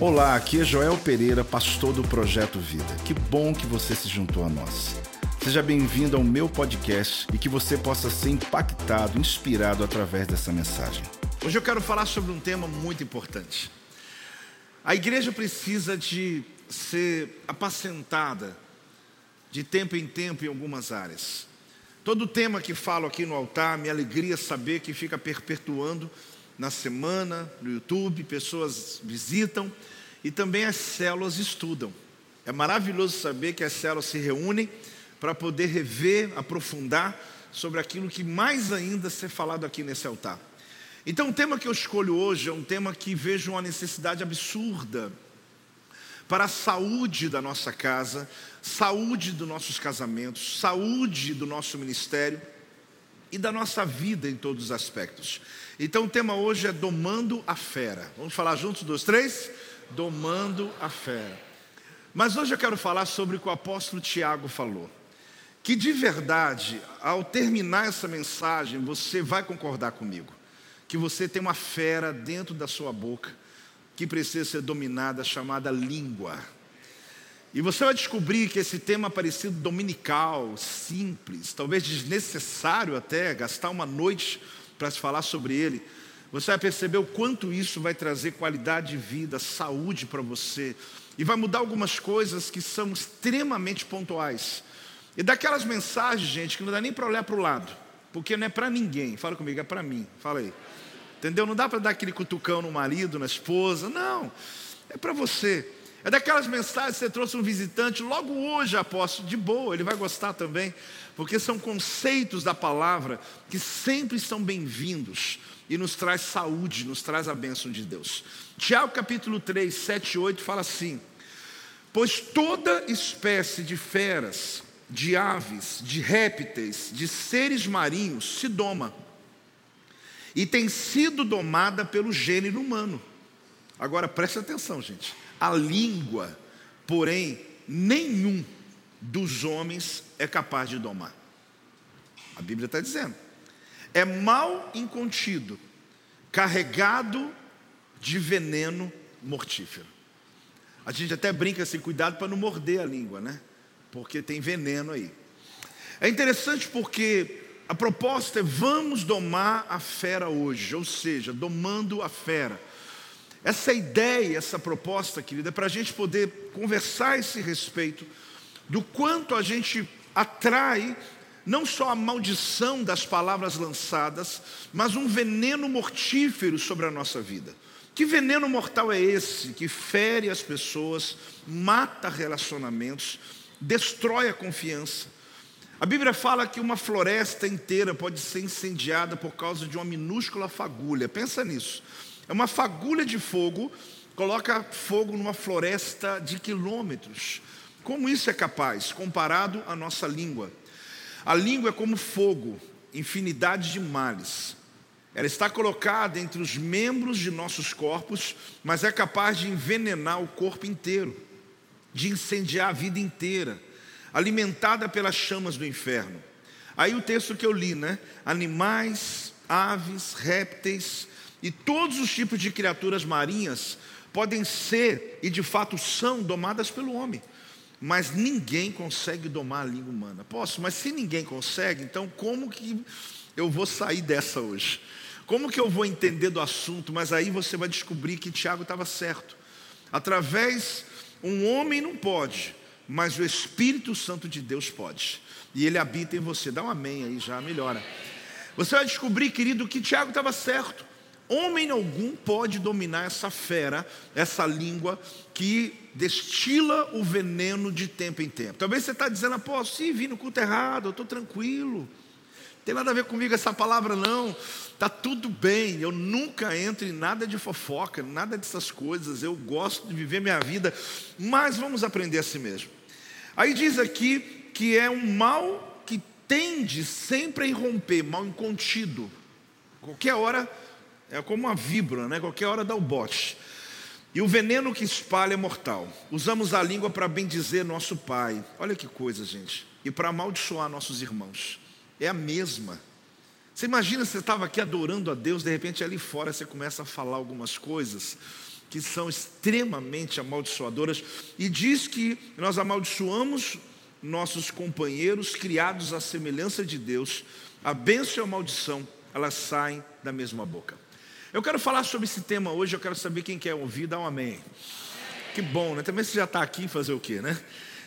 Olá, aqui é Joel Pereira, pastor do Projeto Vida. Que bom que você se juntou a nós. Seja bem-vindo ao meu podcast e que você possa ser impactado, inspirado através dessa mensagem. Hoje eu quero falar sobre um tema muito importante. A igreja precisa de ser apacentada de tempo em tempo em algumas áreas. Todo tema que falo aqui no altar, minha alegria é saber que fica perpetuando na semana, no YouTube, pessoas visitam e também as células estudam. É maravilhoso saber que as células se reúnem para poder rever, aprofundar sobre aquilo que mais ainda ser falado aqui nesse altar. Então, o tema que eu escolho hoje é um tema que vejo uma necessidade absurda para a saúde da nossa casa, saúde dos nossos casamentos, saúde do nosso ministério e da nossa vida em todos os aspectos. Então o tema hoje é domando a fera. Vamos falar juntos, dois, três? Domando a fera. Mas hoje eu quero falar sobre o que o apóstolo Tiago falou. Que de verdade, ao terminar essa mensagem, você vai concordar comigo. Que você tem uma fera dentro da sua boca que precisa ser dominada, chamada língua. E você vai descobrir que esse tema parecido dominical, simples, talvez desnecessário até, gastar uma noite para se falar sobre ele, você vai perceber o quanto isso vai trazer qualidade de vida, saúde para você, e vai mudar algumas coisas que são extremamente pontuais. E daquelas mensagens, gente, que não dá nem para olhar para o lado, porque não é para ninguém. Fala comigo, é para mim. Fala aí. Entendeu? Não dá para dar aquele cutucão no marido, na esposa, não. É para você. É daquelas mensagens que você trouxe um visitante, logo hoje, apóstolo, de boa, ele vai gostar também, porque são conceitos da palavra que sempre são bem-vindos e nos traz saúde, nos traz a bênção de Deus. Tiago capítulo 3, 7 e 8 fala assim: Pois toda espécie de feras, de aves, de répteis, de seres marinhos se doma, e tem sido domada pelo gênero humano. Agora preste atenção, gente. A língua, porém, nenhum dos homens é capaz de domar. A Bíblia está dizendo. É mal incontido, carregado de veneno mortífero. A gente até brinca assim, cuidado para não morder a língua, né? Porque tem veneno aí. É interessante porque a proposta é vamos domar a fera hoje, ou seja, domando a fera. Essa ideia, essa proposta, querida, é para a gente poder conversar a esse respeito do quanto a gente atrai não só a maldição das palavras lançadas, mas um veneno mortífero sobre a nossa vida. Que veneno mortal é esse que fere as pessoas, mata relacionamentos, destrói a confiança? A Bíblia fala que uma floresta inteira pode ser incendiada por causa de uma minúscula fagulha. Pensa nisso. É uma fagulha de fogo, coloca fogo numa floresta de quilômetros. Como isso é capaz, comparado à nossa língua? A língua é como fogo, infinidade de males. Ela está colocada entre os membros de nossos corpos, mas é capaz de envenenar o corpo inteiro, de incendiar a vida inteira, alimentada pelas chamas do inferno. Aí o texto que eu li, né? Animais, aves, répteis, e todos os tipos de criaturas marinhas podem ser, e de fato são, domadas pelo homem. Mas ninguém consegue domar a língua humana. Posso, mas se ninguém consegue, então como que eu vou sair dessa hoje? Como que eu vou entender do assunto? Mas aí você vai descobrir que Tiago estava certo. Através, um homem não pode, mas o Espírito Santo de Deus pode. E ele habita em você. Dá um amém aí já, melhora. Você vai descobrir, querido, que Tiago estava certo. Homem algum pode dominar essa fera, essa língua que destila o veneno de tempo em tempo. Talvez você está dizendo, pô, se vim no culto errado, eu estou tranquilo. Não tem nada a ver comigo essa palavra, não. Está tudo bem. Eu nunca entro em nada de fofoca, nada dessas coisas. Eu gosto de viver minha vida, mas vamos aprender assim mesmo. Aí diz aqui que é um mal que tende sempre a irromper, mal incontido. Qualquer hora é como uma víbora, né? Qualquer hora dá o bote. E o veneno que espalha é mortal. Usamos a língua para bendizer nosso pai. Olha que coisa, gente. E para amaldiçoar nossos irmãos. É a mesma. Você imagina você estava aqui adorando a Deus, de repente ali fora você começa a falar algumas coisas que são extremamente amaldiçoadoras, e diz que nós amaldiçoamos nossos companheiros criados à semelhança de Deus, a bênção e a maldição, elas saem da mesma boca. Eu quero falar sobre esse tema hoje, eu quero saber quem quer ouvir, dá um amém. Que bom, né? Também você já está aqui fazer o quê, né?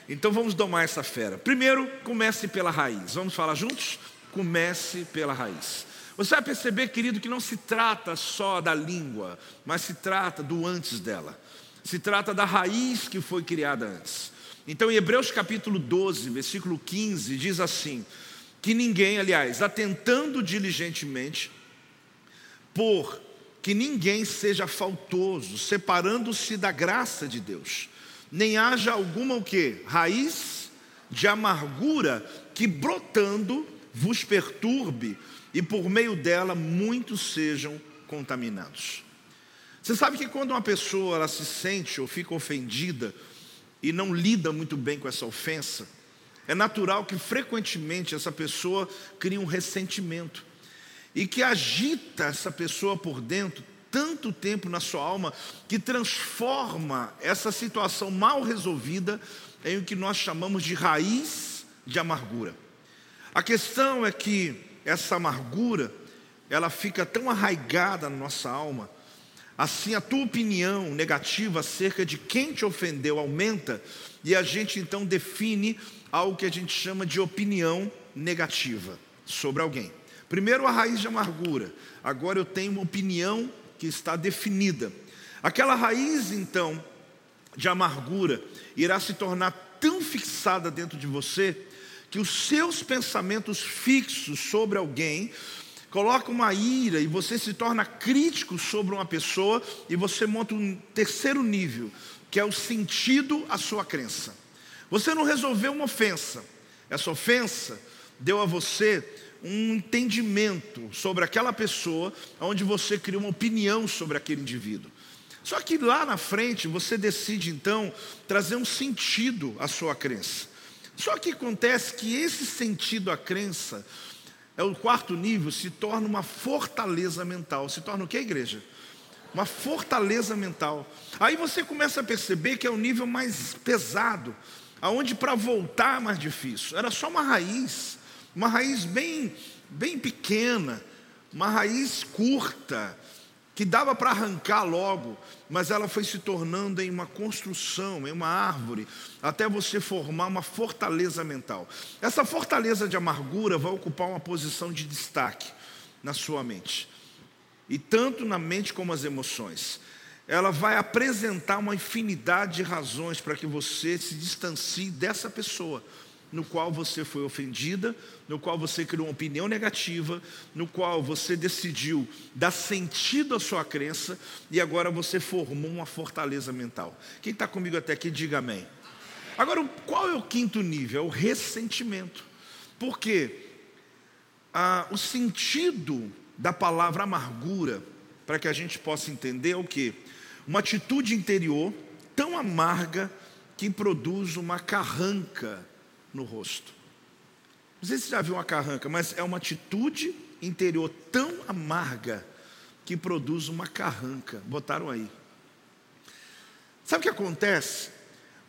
Então vamos domar essa fera. Primeiro, comece pela raiz. Vamos falar juntos? Comece pela raiz. Você vai perceber, querido, que não se trata só da língua, mas se trata do antes dela. Se trata da raiz que foi criada antes. Então, em Hebreus capítulo 12, versículo 15, diz assim: que ninguém, aliás, atentando diligentemente, por que ninguém seja faltoso, separando-se da graça de Deus, nem haja alguma o que? Raiz de amargura que brotando vos perturbe e por meio dela muitos sejam contaminados. Você sabe que quando uma pessoa ela se sente ou fica ofendida e não lida muito bem com essa ofensa, é natural que frequentemente essa pessoa crie um ressentimento e que agita essa pessoa por dentro tanto tempo na sua alma que transforma essa situação mal resolvida em o que nós chamamos de raiz de amargura. A questão é que essa amargura, ela fica tão arraigada na nossa alma, assim a tua opinião negativa acerca de quem te ofendeu aumenta, e a gente então define algo que a gente chama de opinião negativa sobre alguém. Primeiro a raiz de amargura, agora eu tenho uma opinião que está definida. Aquela raiz então de amargura irá se tornar tão fixada dentro de você que os seus pensamentos fixos sobre alguém colocam uma ira e você se torna crítico sobre uma pessoa e você monta um terceiro nível, que é o sentido à sua crença. Você não resolveu uma ofensa, essa ofensa deu a você um entendimento sobre aquela pessoa, onde você cria uma opinião sobre aquele indivíduo. Só que lá na frente você decide então trazer um sentido à sua crença. Só que acontece que esse sentido à crença, é o quarto nível, se torna uma fortaleza mental. Se torna o que, igreja? Uma fortaleza mental. Aí você começa a perceber que é o nível mais pesado, aonde para voltar é mais difícil. Era só uma raiz, uma raiz bem, bem pequena, uma raiz curta, que dava para arrancar logo, mas ela foi se tornando em uma construção, em uma árvore, até você formar uma fortaleza mental. Essa fortaleza de amargura vai ocupar uma posição de destaque na sua mente, e tanto na mente como as emoções. Ela vai apresentar uma infinidade de razões para que você se distancie dessa pessoa no qual você foi ofendida, no qual você criou uma opinião negativa, no qual você decidiu dar sentido à sua crença e agora você formou uma fortaleza mental. Quem está comigo até aqui, diga amém. Agora, qual é o quinto nível? É o ressentimento. Porque ah, o sentido da palavra amargura, para que a gente possa entender, é o que? Uma atitude interior tão amarga que produz uma carranca no rosto. Não sei se você já viu uma carranca, mas é uma atitude interior tão amarga que produz uma carranca. Botaram aí. Sabe o que acontece?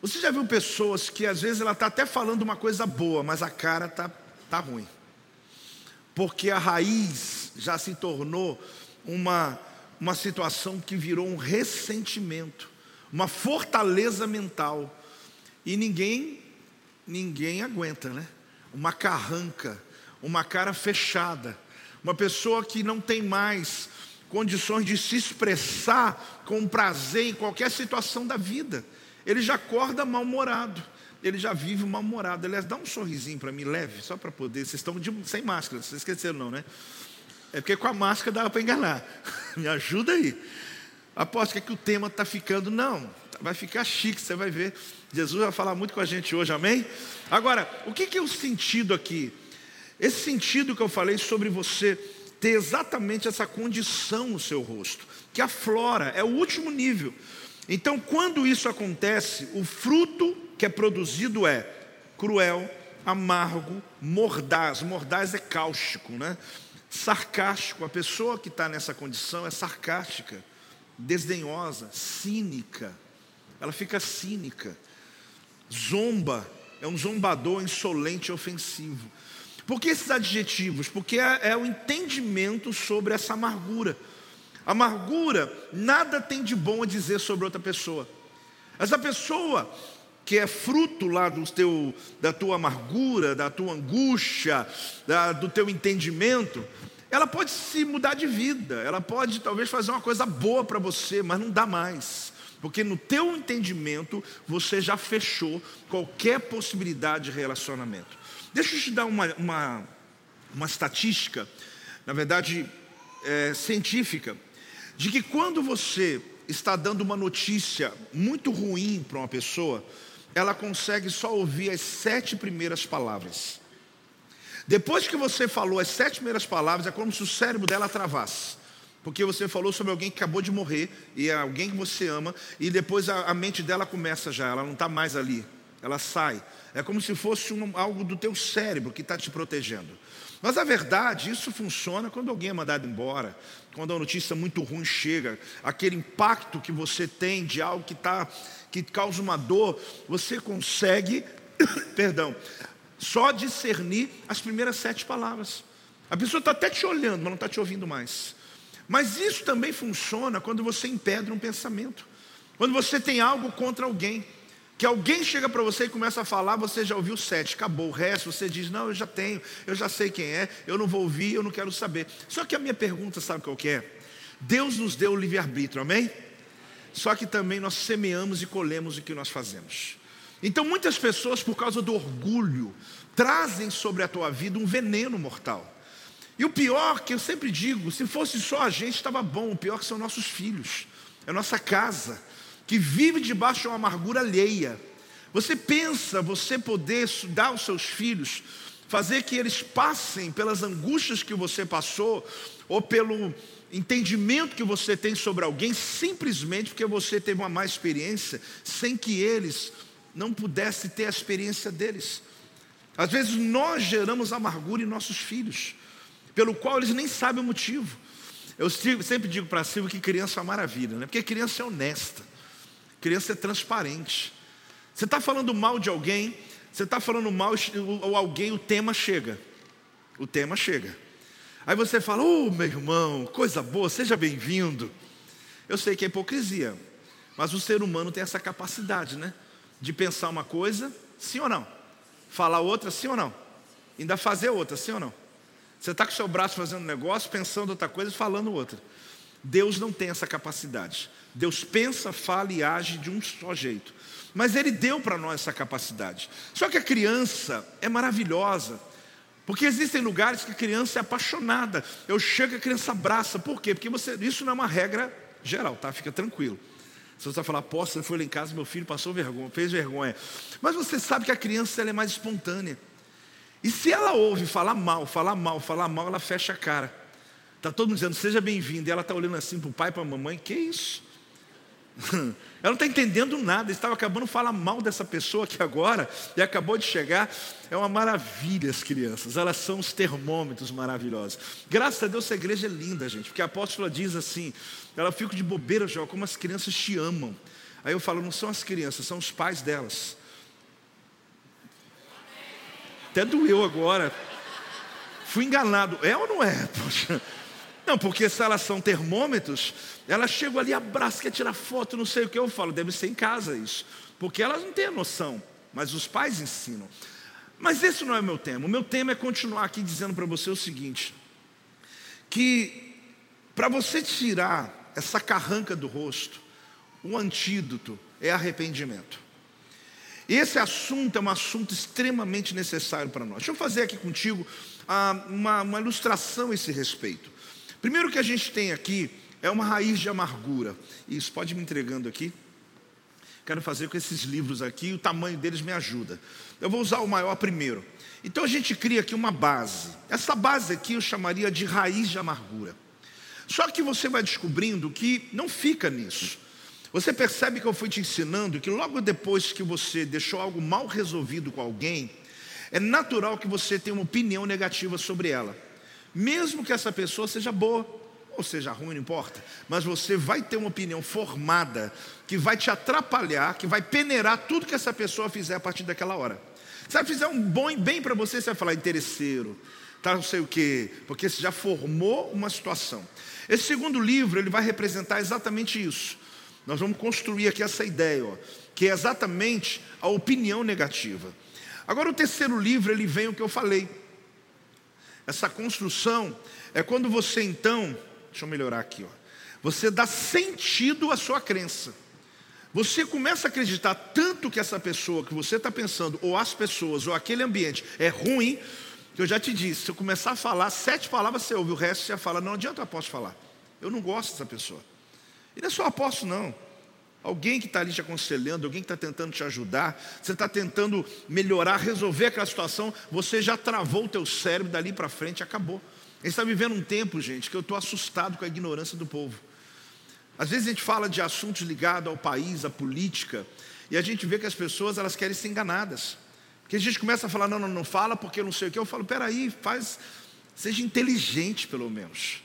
Você já viu pessoas que às vezes ela está até falando uma coisa boa, mas a cara está tá ruim. Porque a raiz já se tornou uma, uma situação que virou um ressentimento, uma fortaleza mental. E ninguém ninguém aguenta, né? Uma carranca, uma cara fechada, uma pessoa que não tem mais condições de se expressar com prazer em qualquer situação da vida. Ele já acorda mal-humorado, ele já vive mal-humorado. Aliás, dá um sorrisinho para mim, leve, só para poder. Vocês estão de, sem máscara, vocês esqueceram, não, né? É porque com a máscara dá para enganar. Me ajuda aí. Aposto que, é que o tema está ficando, não, vai ficar chique, você vai ver. Jesus vai falar muito com a gente hoje, amém? Agora, o que é o sentido aqui? Esse sentido que eu falei sobre você ter exatamente essa condição no seu rosto, que aflora, é o último nível. Então, quando isso acontece, o fruto que é produzido é cruel, amargo, mordaz. Mordaz é cáustico, né? Sarcástico. A pessoa que está nessa condição é sarcástica, desdenhosa, cínica. Ela fica cínica, zomba, é um zombador insolente e ofensivo. Por que esses adjetivos? Porque é, é o entendimento sobre essa amargura. Amargura, nada tem de bom a dizer sobre outra pessoa. Essa pessoa que é fruto lá do teu, da tua amargura, da tua angústia, da, do teu entendimento, ela pode se mudar de vida, ela pode talvez fazer uma coisa boa para você, mas não dá mais. Porque no teu entendimento você já fechou qualquer possibilidade de relacionamento. Deixa eu te dar uma, uma, uma estatística, na verdade é, científica, de que quando você está dando uma notícia muito ruim para uma pessoa, ela consegue só ouvir as sete primeiras palavras. Depois que você falou as sete primeiras palavras, é como se o cérebro dela travasse. Porque você falou sobre alguém que acabou de morrer, e é alguém que você ama, e depois a, a mente dela começa já, ela não está mais ali, ela sai. É como se fosse um, algo do teu cérebro que está te protegendo. Mas a verdade, isso funciona quando alguém é mandado embora, quando a notícia muito ruim chega, aquele impacto que você tem de algo que está que causa uma dor, você consegue, perdão, só discernir as primeiras sete palavras. A pessoa está até te olhando, mas não está te ouvindo mais. Mas isso também funciona quando você impede um pensamento. Quando você tem algo contra alguém. Que alguém chega para você e começa a falar, você já ouviu sete, acabou. O resto você diz, não, eu já tenho, eu já sei quem é, eu não vou ouvir, eu não quero saber. Só que a minha pergunta, sabe qual que é? Deus nos deu o livre-arbítrio, amém? Só que também nós semeamos e colhemos o que nós fazemos. Então muitas pessoas, por causa do orgulho, trazem sobre a tua vida um veneno mortal. E o pior, que eu sempre digo, se fosse só a gente, estava bom. O pior que são nossos filhos, é nossa casa, que vive debaixo de uma amargura alheia. Você pensa você poder dar aos seus filhos, fazer que eles passem pelas angústias que você passou, ou pelo entendimento que você tem sobre alguém simplesmente porque você teve uma má experiência, sem que eles não pudessem ter a experiência deles. Às vezes nós geramos amargura em nossos filhos, pelo qual eles nem sabem o motivo. Eu sempre digo para Silvio que criança é uma maravilha, né? porque criança é honesta, criança é transparente. Você está falando mal de alguém, você está falando mal ou alguém, o tema chega. O tema chega. Aí você fala, oh meu irmão, coisa boa, seja bem-vindo. Eu sei que é hipocrisia, mas o ser humano tem essa capacidade, né? De pensar uma coisa, sim ou não? Falar outra, sim ou não? Ainda fazer outra, sim ou não? Você está com seu braço fazendo um negócio, pensando outra coisa e falando outra. Deus não tem essa capacidade. Deus pensa, fala e age de um só jeito. Mas Ele deu para nós essa capacidade. Só que a criança é maravilhosa. Porque existem lugares que a criança é apaixonada. Eu chego a criança abraça. Por quê? Porque você, isso não é uma regra geral, tá? Fica tranquilo. Se você falar, posso, você foi lá em casa, meu filho passou vergonha, fez vergonha. Mas você sabe que a criança ela é mais espontânea. E se ela ouve falar mal, falar mal, falar mal, ela fecha a cara. Está todo mundo dizendo, seja bem-vindo. E ela está olhando assim para o pai, para a mamãe, que isso? Ela não está entendendo nada, estava acabando de falar mal dessa pessoa aqui agora, e acabou de chegar. É uma maravilha as crianças, elas são os termômetros maravilhosos. Graças a Deus essa igreja é linda, gente, porque a apóstola diz assim: ela fica de bobeira, Jó, como as crianças te amam. Aí eu falo, não são as crianças, são os pais delas. Até doeu agora. Fui enganado. É ou não é? Poxa. Não, porque se elas são termômetros, elas chegam ali, abraçam, quer tirar foto, não sei o que eu falo, deve ser em casa isso. Porque elas não têm a noção, mas os pais ensinam. Mas esse não é o meu tema. O meu tema é continuar aqui dizendo para você o seguinte: que para você tirar essa carranca do rosto, o antídoto é arrependimento. Esse assunto é um assunto extremamente necessário para nós. Deixa eu fazer aqui contigo ah, uma, uma ilustração a esse respeito. Primeiro que a gente tem aqui é uma raiz de amargura. Isso, pode me entregando aqui. Quero fazer com esses livros aqui, o tamanho deles me ajuda. Eu vou usar o maior primeiro. Então a gente cria aqui uma base. Essa base aqui eu chamaria de raiz de amargura. Só que você vai descobrindo que não fica nisso. Você percebe que eu fui te ensinando que logo depois que você deixou algo mal resolvido com alguém, é natural que você tenha uma opinião negativa sobre ela mesmo que essa pessoa seja boa, ou seja ruim, não importa, mas você vai ter uma opinião formada que vai te atrapalhar, que vai peneirar tudo que essa pessoa fizer a partir daquela hora. Se ela fizer um bom e bem para você, você vai falar interesseiro, tá não sei o quê, porque você já formou uma situação. Esse segundo livro, ele vai representar exatamente isso. Nós vamos construir aqui essa ideia, ó, que é exatamente a opinião negativa. Agora o terceiro livro, ele vem o que eu falei. Essa construção é quando você então, deixa eu melhorar aqui, ó. Você dá sentido à sua crença. Você começa a acreditar tanto que essa pessoa que você está pensando, ou as pessoas, ou aquele ambiente é ruim, que eu já te disse, se eu começar a falar sete palavras, você ouve, o resto você fala, não adianta eu apóstolo falar. Eu não gosto dessa pessoa. E não é só apóstolo, não. Alguém que está ali te aconselhando, alguém que está tentando te ajudar, você está tentando melhorar, resolver aquela situação, você já travou o teu cérebro dali para frente, acabou. A gente está vivendo um tempo, gente, que eu estou assustado com a ignorância do povo. Às vezes a gente fala de assuntos ligados ao país, à política, e a gente vê que as pessoas elas querem ser enganadas. Porque a gente começa a falar, não, não, não fala porque eu não sei o que. Eu falo, peraí, faz, seja inteligente pelo menos.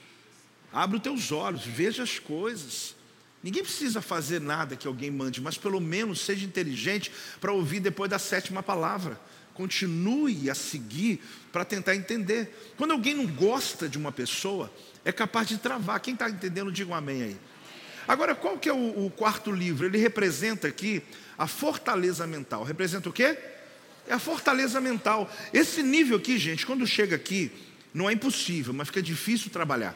Abre os teus olhos, veja as coisas. Ninguém precisa fazer nada que alguém mande, mas pelo menos seja inteligente para ouvir depois da sétima palavra. Continue a seguir para tentar entender. Quando alguém não gosta de uma pessoa, é capaz de travar. Quem está entendendo, diga um amém aí. Agora, qual que é o, o, quarto livro? Ele representa aqui a fortaleza mental. Representa o quê? É a fortaleza mental. Esse nível aqui, gente, quando chega aqui, não é impossível, mas fica difícil trabalhar.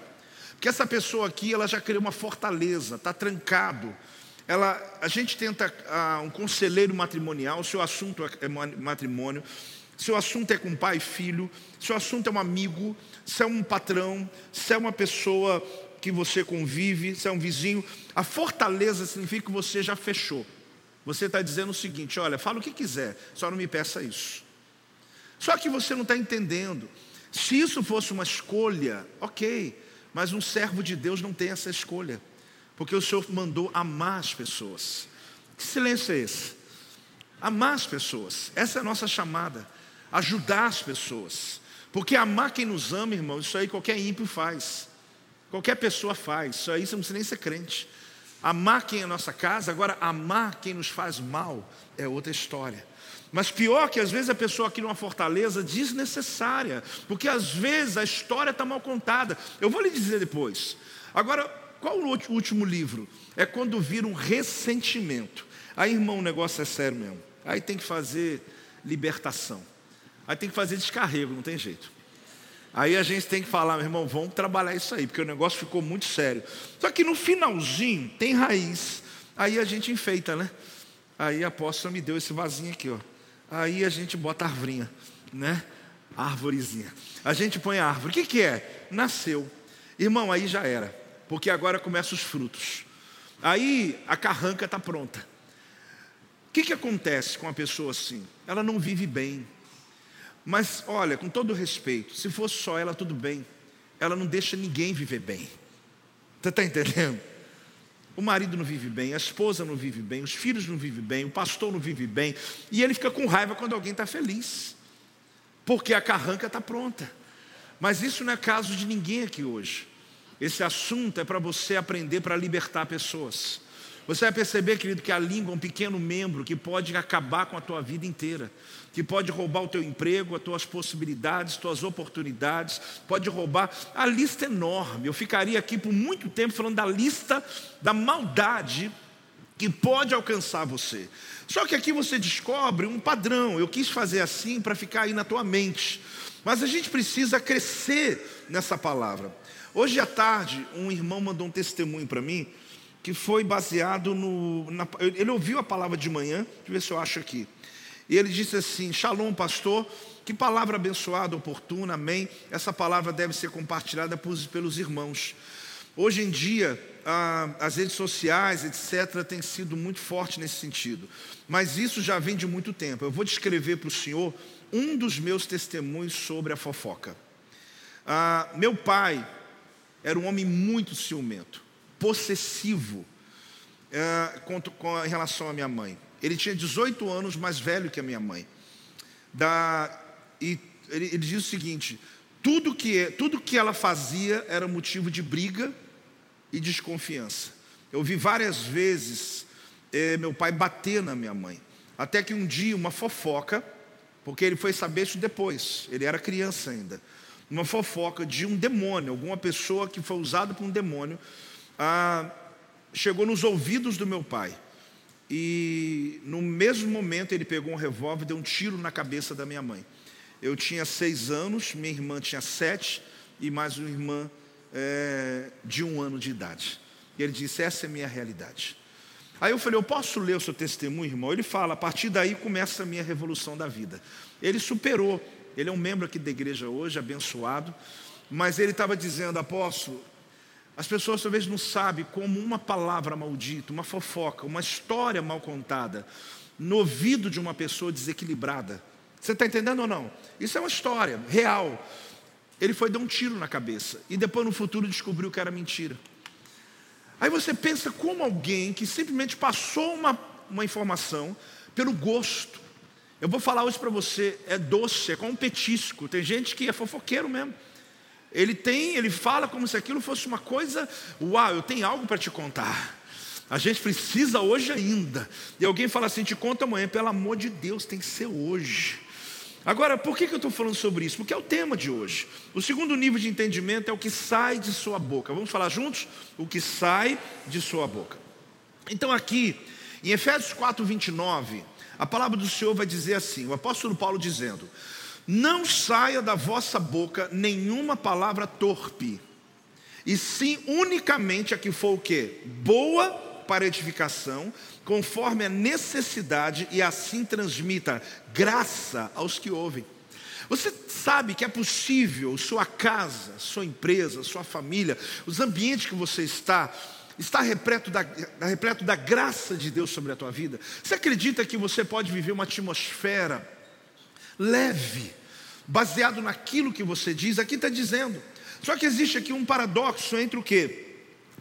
Porque essa pessoa aqui, ela já criou uma fortaleza, está trancado. Ela, a gente tenta ah, um conselheiro matrimonial, seu assunto é, é matrimônio, seu assunto é com pai e filho, seu assunto é um amigo, se é um patrão, se é uma pessoa que você convive, se é um vizinho. A fortaleza significa que você já fechou. Você está dizendo o seguinte: olha, fala o que quiser, só não me peça isso. Só que você não está entendendo. Se isso fosse uma escolha, ok, mas um servo de Deus não tem essa escolha, porque o Senhor mandou amar as pessoas. Que silêncio é esse? Amar as pessoas, essa é a nossa chamada, ajudar as pessoas, porque amar quem nos ama, irmão, isso aí qualquer ímpio faz, qualquer pessoa faz, isso aí você não precisa nem ser crente. Amar quem é a nossa casa, agora amar quem nos faz mal é outra história. Mas pior que às vezes a pessoa cria uma fortaleza desnecessária, porque às vezes a história está mal contada. Eu vou lhe dizer depois. Agora, qual o último livro? É quando vira um ressentimento. Aí, irmão, o negócio é sério mesmo. Aí tem que fazer libertação. Aí tem que fazer descarrego, não tem jeito. Aí a gente tem que falar, meu irmão, vamos trabalhar isso aí, porque o negócio ficou muito sério. Só que no finalzinho tem raiz. Aí a gente enfeita, né? Aí a apóstola me deu esse vasinho aqui, ó. Aí a gente bota a arvorinha, né? Árvorezinha. A gente põe a árvore. O que, que é? Nasceu. Irmão, aí já era. Porque agora começam os frutos. Aí a carranca está pronta. O que, que acontece com uma pessoa assim? Ela não vive bem. Mas olha, com todo respeito, se fosse só ela, tudo bem. Ela não deixa ninguém viver bem. Você está entendendo? O marido não vive bem, a esposa não vive bem, os filhos não vivem bem, o pastor não vive bem, e ele fica com raiva quando alguém está feliz, porque a carranca está pronta. Mas isso não é caso de ninguém aqui hoje. Esse assunto é para você aprender para libertar pessoas. Você vai perceber, querido, que a língua é um pequeno membro que pode acabar com a tua vida inteira, que pode roubar o teu emprego, as tuas possibilidades, as tuas oportunidades, pode roubar. A lista é enorme. Eu ficaria aqui por muito tempo falando da lista da maldade que pode alcançar você. Só que aqui você descobre um padrão. Eu quis fazer assim para ficar aí na tua mente. Mas a gente precisa crescer nessa palavra. Hoje à tarde, um irmão mandou um testemunho para mim que foi baseado no. Na, ele ouviu a palavra de manhã, deixa eu ver se eu acho aqui. E ele disse assim: Shalom, pastor, que palavra abençoada, oportuna, amém. Essa palavra deve ser compartilhada pelos irmãos. Hoje em dia, as redes sociais, etc., têm sido muito fortes nesse sentido. Mas isso já vem de muito tempo. Eu vou descrever para o senhor um dos meus testemunhos sobre a fofoca. Ah, meu pai era um homem muito ciumento possessivo é, com, com, em relação à minha mãe. Ele tinha 18 anos mais velho que a minha mãe. Da, e ele, ele diz o seguinte: tudo que, tudo que ela fazia era motivo de briga e desconfiança. Eu vi várias vezes eh, meu pai bater na minha mãe. Até que um dia, uma fofoca, porque ele foi saber isso depois, ele era criança ainda. Uma fofoca de um demônio, alguma pessoa que foi usada por um demônio, ah, chegou nos ouvidos do meu pai. E no mesmo momento ele pegou um revólver e deu um tiro na cabeça da minha mãe. Eu tinha seis anos, minha irmã tinha sete e mais uma irmã é, de um ano de idade. E ele disse: Essa é a minha realidade. Aí eu falei: Eu posso ler o seu testemunho, irmão? Ele fala: A partir daí começa a minha revolução da vida. Ele superou. Ele é um membro aqui da igreja hoje, abençoado. Mas ele estava dizendo: Apóstolo, as pessoas talvez não sabem como uma palavra maldita, uma fofoca, uma história mal contada, no ouvido de uma pessoa desequilibrada. Você está entendendo ou não? Isso é uma história real. Ele foi dar um tiro na cabeça e depois no futuro descobriu que era mentira. Aí você pensa como alguém que simplesmente passou uma, uma informação pelo gosto. Eu vou falar hoje para você, é doce, é como um petisco. Tem gente que é fofoqueiro mesmo. Ele tem, ele fala como se aquilo fosse uma coisa, uau, eu tenho algo para te contar. A gente precisa hoje ainda. E alguém fala assim, te conta amanhã, pelo amor de Deus, tem que ser hoje. Agora, por que, que eu estou falando sobre isso? Porque é o tema de hoje. O segundo nível de entendimento é o que sai de sua boca. Vamos falar juntos? O que sai de sua boca. Então, aqui, em Efésios 4, 29, a palavra do Senhor vai dizer assim: o apóstolo Paulo dizendo: não saia da vossa boca nenhuma palavra torpe, e sim unicamente a que for o que? Boa para edificação, conforme a necessidade, e assim transmita graça aos que ouvem. Você sabe que é possível sua casa, sua empresa, sua família, os ambientes que você está, está repleto da, repleto da graça de Deus sobre a tua vida? Você acredita que você pode viver uma atmosfera leve, baseado naquilo que você diz, aqui está dizendo. Só que existe aqui um paradoxo entre o que?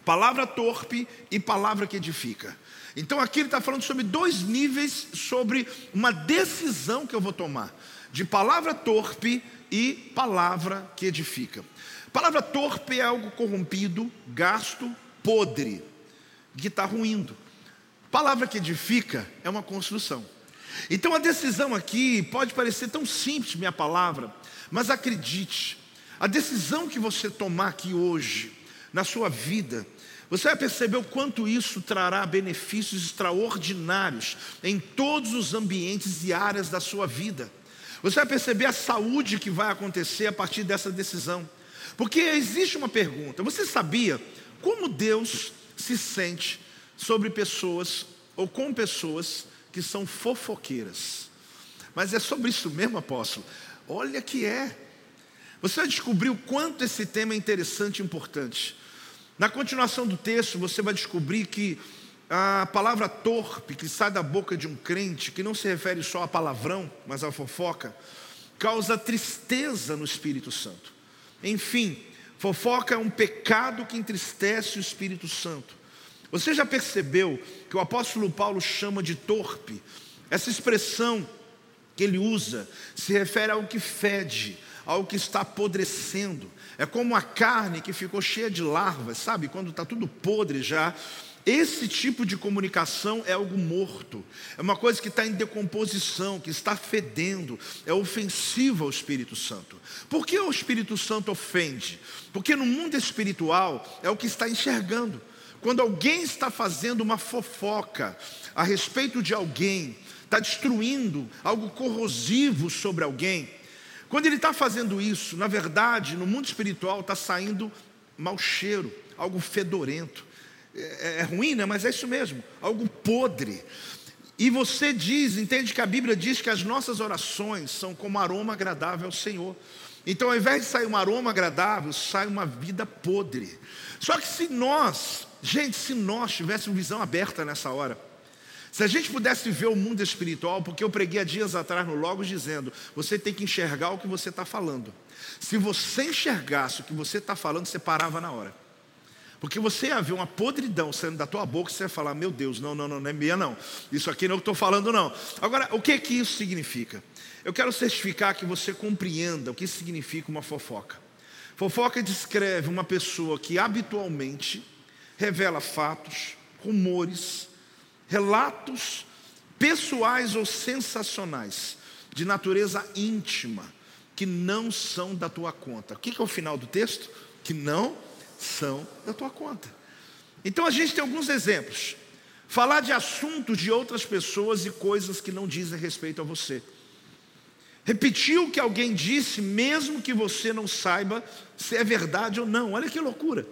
Palavra torpe e palavra que edifica. Então aqui ele está falando sobre dois níveis, sobre uma decisão que eu vou tomar: de palavra torpe e palavra que edifica. Palavra torpe é algo corrompido, gasto, podre, que está ruindo. Palavra que edifica é uma construção. Então a decisão aqui pode parecer tão simples, minha palavra, mas acredite, a decisão que você tomar aqui hoje, na sua vida, você vai perceber o quanto isso trará benefícios extraordinários em todos os ambientes e áreas da sua vida. Você vai perceber a saúde que vai acontecer a partir dessa decisão. Porque existe uma pergunta: você sabia como Deus se sente sobre pessoas ou com pessoas que são fofoqueiras. Mas é sobre isso mesmo, apóstolo. Olha que é. Você vai descobrir o quanto esse tema é interessante e importante. Na continuação do texto, você vai descobrir que a palavra torpe que sai da boca de um crente, que não se refere só a palavrão, mas a fofoca, causa tristeza no Espírito Santo. Enfim, fofoca é um pecado que entristece o Espírito Santo. Você já percebeu que o apóstolo Paulo chama de torpe? Essa expressão que ele usa se refere ao que fede, ao que está apodrecendo. É como a carne que ficou cheia de larvas, sabe? Quando está tudo podre já. Esse tipo de comunicação é algo morto, é uma coisa que está em decomposição, que está fedendo, é ofensiva ao Espírito Santo. Por que o Espírito Santo ofende? Porque no mundo espiritual é o que está enxergando. Quando alguém está fazendo uma fofoca a respeito de alguém, está destruindo algo corrosivo sobre alguém, quando ele está fazendo isso, na verdade, no mundo espiritual está saindo mau cheiro, algo fedorento. É, é, ruim, né? Mas é isso mesmo, algo podre. E você diz, entende que a Bíblia diz que as nossas orações são como aroma agradável ao Senhor. Então, ao invés de sair um aroma agradável, sai uma vida podre. Só que se nós Gente, se nós tivéssemos visão aberta nessa hora, se a gente pudesse ver o mundo espiritual, porque eu preguei há dias atrás no Logos dizendo, você tem que enxergar o que você está falando. Se você enxergasse o que você está falando, você parava na hora. Porque você ia ver uma podridão saindo da tua boca, você ia falar, meu Deus, não, não, não, não é minha não. Isso aqui não é o que estou falando não. Agora, o que que isso significa? Eu quero certificar que você compreenda o que significa uma fofoca. Fofoca descreve uma pessoa que habitualmente revela fatos, rumores, relatos pessoais ou sensacionais, de natureza íntima, que não são da tua conta. O que é o final do texto? Que não são da tua conta. Então a gente tem alguns exemplos. Falar de assuntos de outras pessoas e coisas que não dizem respeito a você. Repetir o que alguém disse, mesmo que você não saiba se é verdade ou não. Olha que loucura.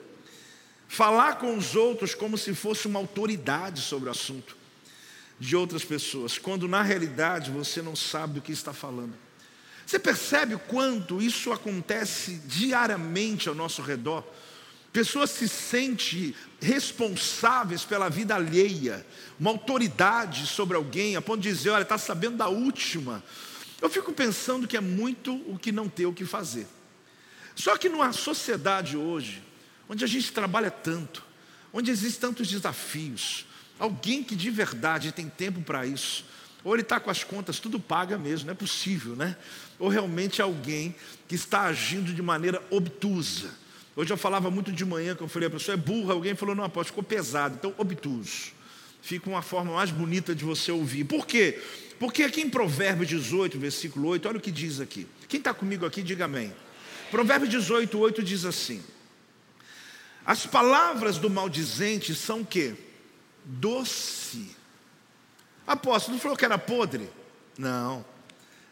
Falar com os outros como se fosse uma autoridade sobre o assunto de outras pessoas, quando na realidade você não sabe do que está falando. Você percebe o quanto isso acontece diariamente ao nosso redor? Pessoas se sentem responsáveis pela vida alheia, uma autoridade sobre alguém, a ponto de dizer, olha, está sabendo da última. Eu fico pensando que é muito o que não ter o que fazer. Só que numa sociedade hoje, onde a gente trabalha tanto, onde existem tantos desafios, alguém que de verdade tem tempo para isso, ou ele está com as contas tudo paga mesmo, não é possível, né? Ou realmente é alguém que está agindo de maneira obtusa Hoje eu falava muito de manhã, que eu falei, a pessoa é burra, alguém falou, não, apóstolo, ficou pesado, então obtuso. Fica uma forma mais bonita de você ouvir. Por quê? Porque aqui em Provérbios 18, versículo 8, olha o que diz aqui. Quem está comigo aqui, diga amém. Provérbios 18, 8 diz assim: As palavras do maldizente são o quê? Doce. Apóstolo, não falou que era podre? Não,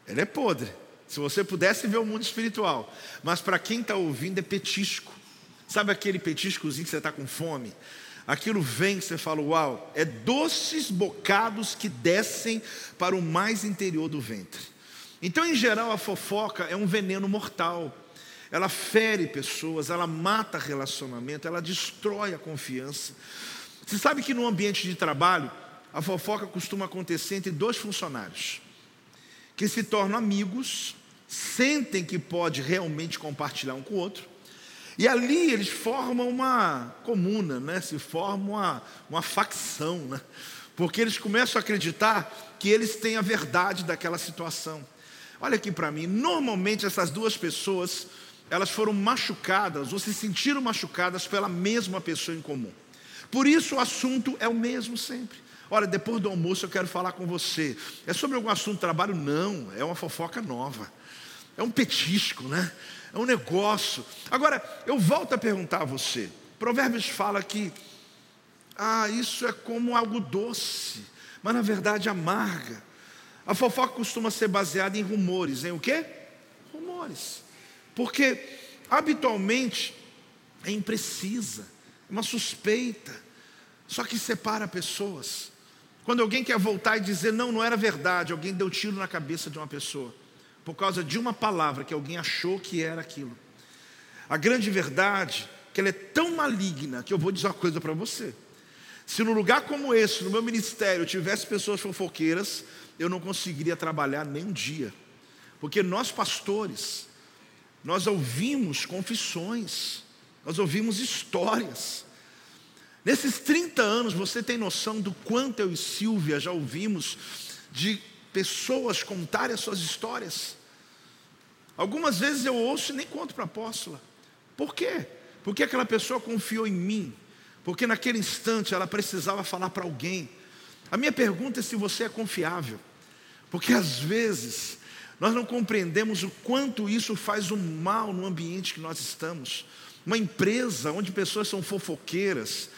ele é podre. Se você pudesse ver o mundo espiritual. Mas para quem está ouvindo é petisco. Sabe aquele petiscozinho que você está com fome? Aquilo vem que você fala, uau, é doces bocados que descem para o mais interior do ventre. Então, em geral, a fofoca é um veneno mortal. Ela fere pessoas, ela mata relacionamento, ela destrói a confiança. Você sabe que no ambiente de trabalho, a fofoca costuma acontecer entre dois funcionários que se tornam amigos sentem que pode realmente compartilhar um com o outro. E ali eles formam uma comuna, né? se formam uma, uma facção, né? porque eles começam a acreditar que eles têm a verdade daquela situação. Olha aqui para mim, normalmente essas duas pessoas, elas foram machucadas ou se sentiram machucadas pela mesma pessoa em comum. Por isso o assunto é o mesmo sempre. Olha, depois do almoço eu quero falar com você. É sobre algum assunto de trabalho? Não, é uma fofoca nova é um petisco, né? É um negócio. Agora, eu volto a perguntar a você. Provérbios fala que ah, isso é como algo doce, mas na verdade amarga. A fofoca costuma ser baseada em rumores, em o quê? Rumores. Porque habitualmente é imprecisa, é uma suspeita, só que separa pessoas. Quando alguém quer voltar e dizer não, não era verdade, alguém deu tiro na cabeça de uma pessoa por causa de uma palavra que alguém achou que era aquilo. A grande verdade é que ela é tão maligna que eu vou dizer uma coisa para você. Se no lugar como esse, no meu ministério, tivesse pessoas fofoqueiras, eu não conseguiria trabalhar nem um dia. Porque nós pastores, nós ouvimos confissões, nós ouvimos histórias. Nesses 30 anos, você tem noção do quanto eu e Silvia já ouvimos de pessoas contarem as suas histórias. Algumas vezes eu ouço e nem conto para a apóstola. Por quê? Porque aquela pessoa confiou em mim. Porque naquele instante ela precisava falar para alguém. A minha pergunta é se você é confiável. Porque às vezes nós não compreendemos o quanto isso faz um mal no ambiente que nós estamos. Uma empresa onde pessoas são fofoqueiras,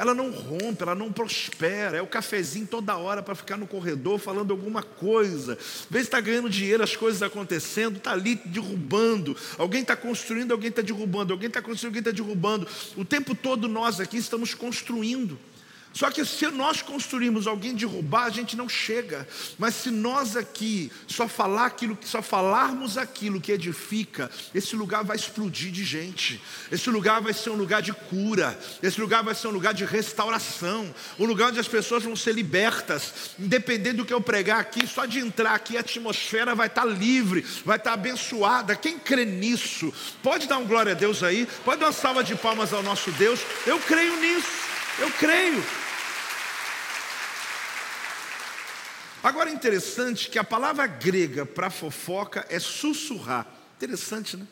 ela não rompe, ela não prospera. É o cafezinho toda hora para ficar no corredor falando alguma coisa. Vê se está ganhando dinheiro, as coisas acontecendo, está ali derrubando. Alguém está construindo, alguém está derrubando. Alguém está construindo, alguém está derrubando. O tempo todo nós aqui estamos construindo. Só que se nós construirmos alguém derrubar, a gente não chega. Mas se nós aqui só falar aquilo, só falarmos aquilo que edifica, esse lugar vai explodir de gente. Esse lugar vai ser um lugar de cura. Esse lugar vai ser um lugar de restauração. Um lugar onde as pessoas vão ser libertas. Independente do que eu pregar aqui, só de entrar aqui a atmosfera vai estar livre, vai estar abençoada. Quem crê nisso? Pode dar um glória a Deus aí? Pode dar uma salva de palmas ao nosso Deus? Eu creio nisso. Eu creio. Agora é interessante que a palavra grega para fofoca é sussurrar. Interessante, né?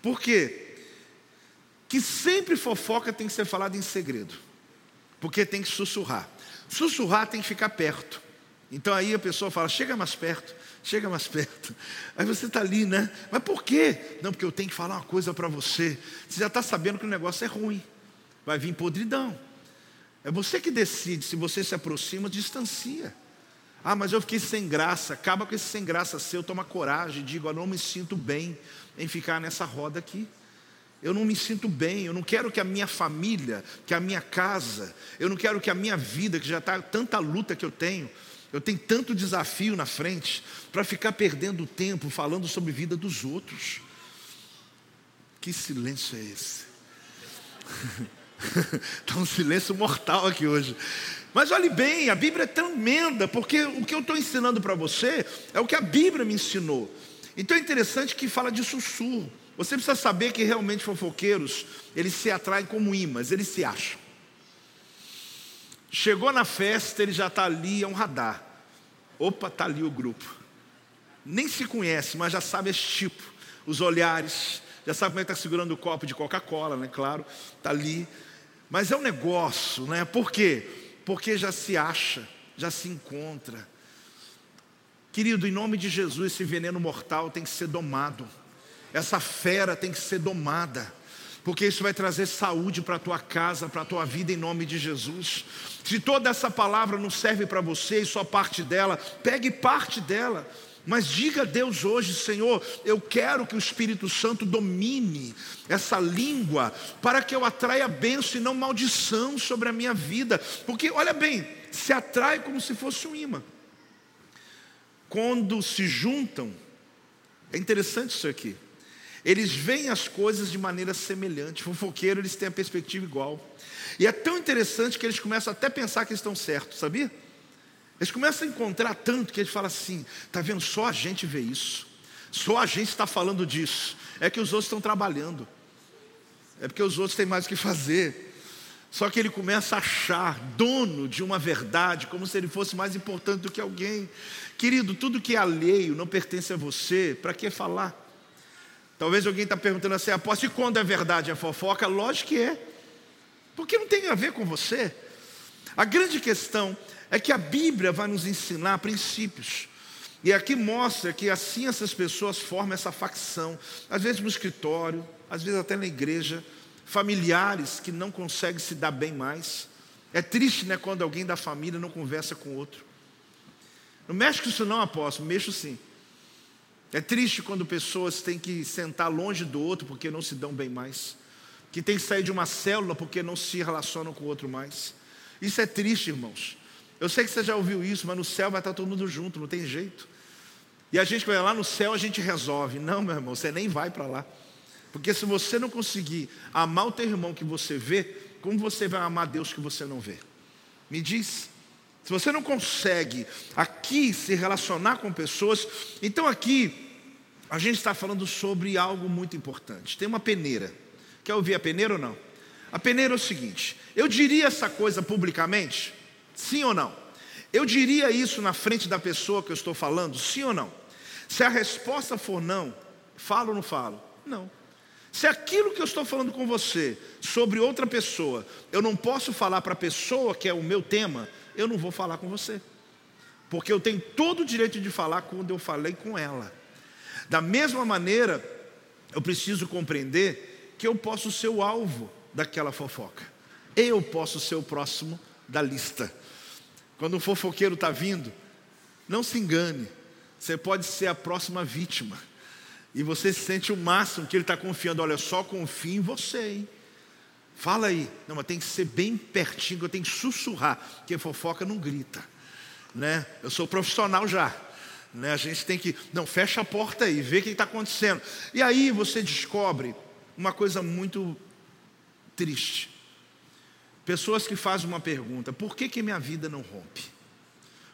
Porque que sempre fofoca tem que ser falada em segredo, porque tem que sussurrar. Sussurrar tem que ficar perto. Então aí a pessoa fala: chega mais perto, chega mais perto. Aí você está ali, né? Mas por quê? Não, porque eu tenho que falar uma coisa para você. Você já está sabendo que o negócio é ruim, vai vir podridão. É você que decide se você se aproxima, distancia. Ah, mas eu fiquei sem graça. Acaba com esse sem graça seu, toma coragem, diga: eu não me sinto bem em ficar nessa roda aqui. Eu não me sinto bem, eu não quero que a minha família, que a minha casa, eu não quero que a minha vida, que já está tanta luta que eu tenho, eu tenho tanto desafio na frente, para ficar perdendo tempo falando sobre a vida dos outros. Que silêncio é esse? Está um silêncio mortal aqui hoje. Mas olhe bem, a Bíblia é tremenda, porque o que eu estou ensinando para você é o que a Bíblia me ensinou. Então é interessante que fala de sussurro. Você precisa saber que realmente fofoqueiros, eles se atraem como imãs, eles se acham. Chegou na festa, ele já está ali, é um radar. Opa, está ali o grupo. Nem se conhece, mas já sabe esse tipo. Os olhares, já sabe como é que está segurando o copo de Coca-Cola, né? Claro, está ali. Mas é um negócio, né? Por quê? Porque já se acha, já se encontra. Querido, em nome de Jesus, esse veneno mortal tem que ser domado. Essa fera tem que ser domada, porque isso vai trazer saúde para a tua casa, para a tua vida, em nome de Jesus. Se toda essa palavra não serve para você e só parte dela, pegue parte dela. Mas diga a Deus hoje, Senhor, eu quero que o Espírito Santo domine essa língua, para que eu atraia bênção e não maldição sobre a minha vida. Porque, olha bem, se atrai como se fosse um imã. Quando se juntam, é interessante isso aqui. Eles veem as coisas de maneira semelhante. Fofoqueiro, eles têm a perspectiva igual. E é tão interessante que eles começam até a pensar que estão certos, sabia? Eles começam a encontrar tanto que eles falam assim: está vendo? Só a gente vê isso. Só a gente está falando disso. É que os outros estão trabalhando. É porque os outros têm mais o que fazer. Só que ele começa a achar dono de uma verdade, como se ele fosse mais importante do que alguém. Querido, tudo que é alheio não pertence a você, para que falar? Talvez alguém está perguntando assim, aposto, e quando é verdade a fofoca? Lógico que é, porque não tem a ver com você. A grande questão é que a Bíblia vai nos ensinar princípios. E aqui mostra que assim essas pessoas formam essa facção, às vezes no escritório, às vezes até na igreja, familiares que não conseguem se dar bem mais. É triste, né, quando alguém da família não conversa com outro. Não mexe com isso não, apóstolo, mexo sim. É triste quando pessoas têm que sentar longe do outro porque não se dão bem mais. Que tem que sair de uma célula porque não se relacionam com o outro mais. Isso é triste, irmãos. Eu sei que você já ouviu isso, mas no céu vai estar todo mundo junto, não tem jeito. E a gente vai lá no céu, a gente resolve. Não, meu irmão, você nem vai para lá. Porque se você não conseguir amar o teu irmão que você vê, como você vai amar Deus que você não vê? Me diz. Se você não consegue aqui se relacionar com pessoas, então aqui a gente está falando sobre algo muito importante. Tem uma peneira. Quer ouvir a peneira ou não? A peneira é o seguinte: eu diria essa coisa publicamente? Sim ou não? Eu diria isso na frente da pessoa que eu estou falando? Sim ou não? Se a resposta for não, falo ou não falo? Não. Se aquilo que eu estou falando com você sobre outra pessoa, eu não posso falar para a pessoa que é o meu tema, eu não vou falar com você. Porque eu tenho todo o direito de falar quando eu falei com ela. Da mesma maneira, eu preciso compreender que eu posso ser o alvo daquela fofoca. Eu posso ser o próximo da lista. Quando um fofoqueiro está vindo, não se engane, você pode ser a próxima vítima. E você se sente o máximo que ele está confiando. Olha, só confio em você, hein? Fala aí. Não, mas tem que ser bem pertinho, eu tenho que sussurrar, porque fofoca não grita. Né? Eu sou profissional já. Né? A gente tem que. Não, fecha a porta aí, vê o que está acontecendo. E aí você descobre uma coisa muito triste. Pessoas que fazem uma pergunta: por que, que minha vida não rompe?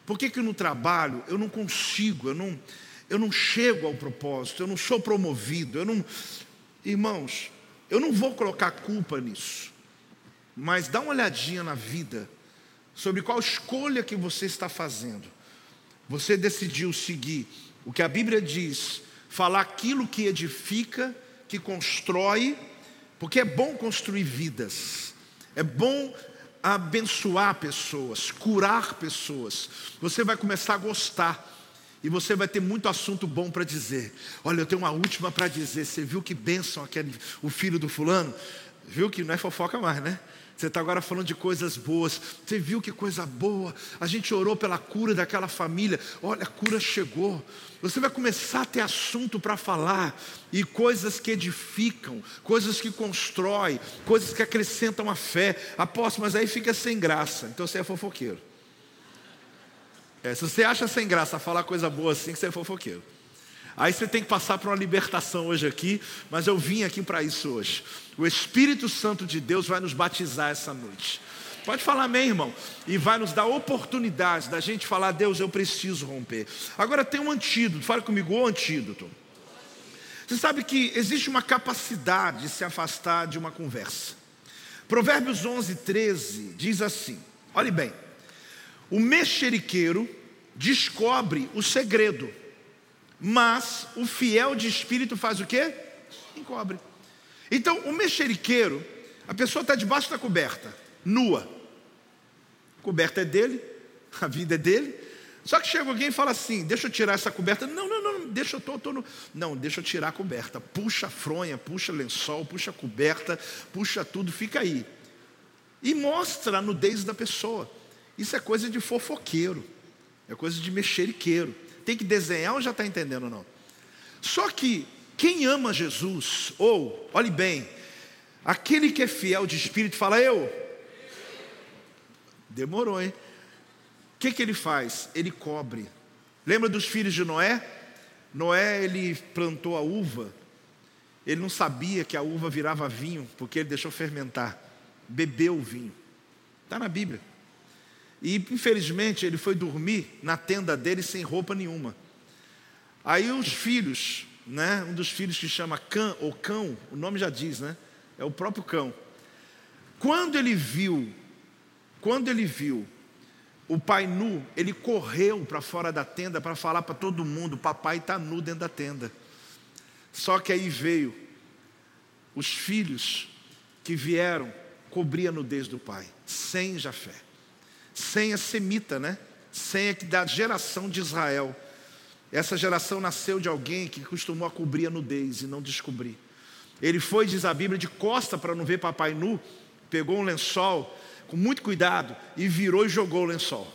Por que, que no trabalho eu não consigo, eu não, eu não chego ao propósito, eu não sou promovido, eu não. Irmãos, eu não vou colocar culpa nisso, mas dá uma olhadinha na vida sobre qual escolha que você está fazendo. Você decidiu seguir o que a Bíblia diz, falar aquilo que edifica, que constrói, Porque é bom construir vidas, é bom abençoar pessoas, curar pessoas. Você vai começar a gostar. E você vai ter muito assunto bom para dizer. Olha, eu tenho uma última para dizer. Você viu que bênção aquele, o filho do fulano? Viu que não é fofoca mais, né? Você está agora falando de coisas boas. Você viu que coisa boa. A gente orou pela cura daquela família. Olha, a cura chegou. Você vai começar a ter assunto para falar. E coisas que edificam, coisas que constroem, coisas que acrescentam a fé. Aposto, mas aí fica sem graça. Então você é fofoqueiro. É, se você acha sem graça falar coisa boa assim, você é fofoqueiro. Aí você tem que passar por uma libertação hoje aqui, mas eu vim aqui para isso hoje. O Espírito Santo de Deus vai nos batizar essa noite. Pode falar amém, irmão. E vai nos dar oportunidade da gente falar, Deus, eu preciso romper. Agora tem um antídoto, fala comigo, o antídoto. Você sabe que existe uma capacidade de se afastar de uma conversa. Provérbios 11, 13 diz assim: olhe bem, o mexeriqueiro descobre o segredo mas o fiel de espírito faz o quê? Encobre. Então, o mexeriqueiro, a pessoa está debaixo da coberta, nua. A coberta é dele, a vida é dele. Só que chega alguém e fala assim: deixa eu tirar essa coberta. Não, não, não, deixa eu tô, tô no... Não, deixa eu tirar a coberta. Puxa a fronha, puxa lençol, puxa a coberta, puxa tudo, fica aí. E mostra a nudez da pessoa. Isso é coisa de fofoqueiro, é coisa de mexeriqueiro tem que desenhar ou já está entendendo não? Só que quem ama Jesus, ou, olhe bem, aquele que é fiel de espírito, fala eu. Demorou, hein? O que, que ele faz? Ele cobre. Lembra dos filhos de Noé? Noé, ele plantou a uva, ele não sabia que a uva virava vinho, porque ele deixou fermentar, bebeu o vinho. Está na Bíblia. E infelizmente ele foi dormir na tenda dele sem roupa nenhuma. Aí os filhos, né, um dos filhos que chama Cã ou Cão, o nome já diz, né? É o próprio cão. Quando ele viu, quando ele viu o pai nu, ele correu para fora da tenda para falar para todo mundo: papai está nu dentro da tenda. Só que aí veio os filhos que vieram cobrir a nudez do pai, sem Jafé senha semita, né? Senha da geração de Israel. Essa geração nasceu de alguém que costumou a cobrir a nudez e não descobrir. Ele foi, diz a Bíblia, de costa para não ver papai nu, pegou um lençol com muito cuidado e virou e jogou o lençol.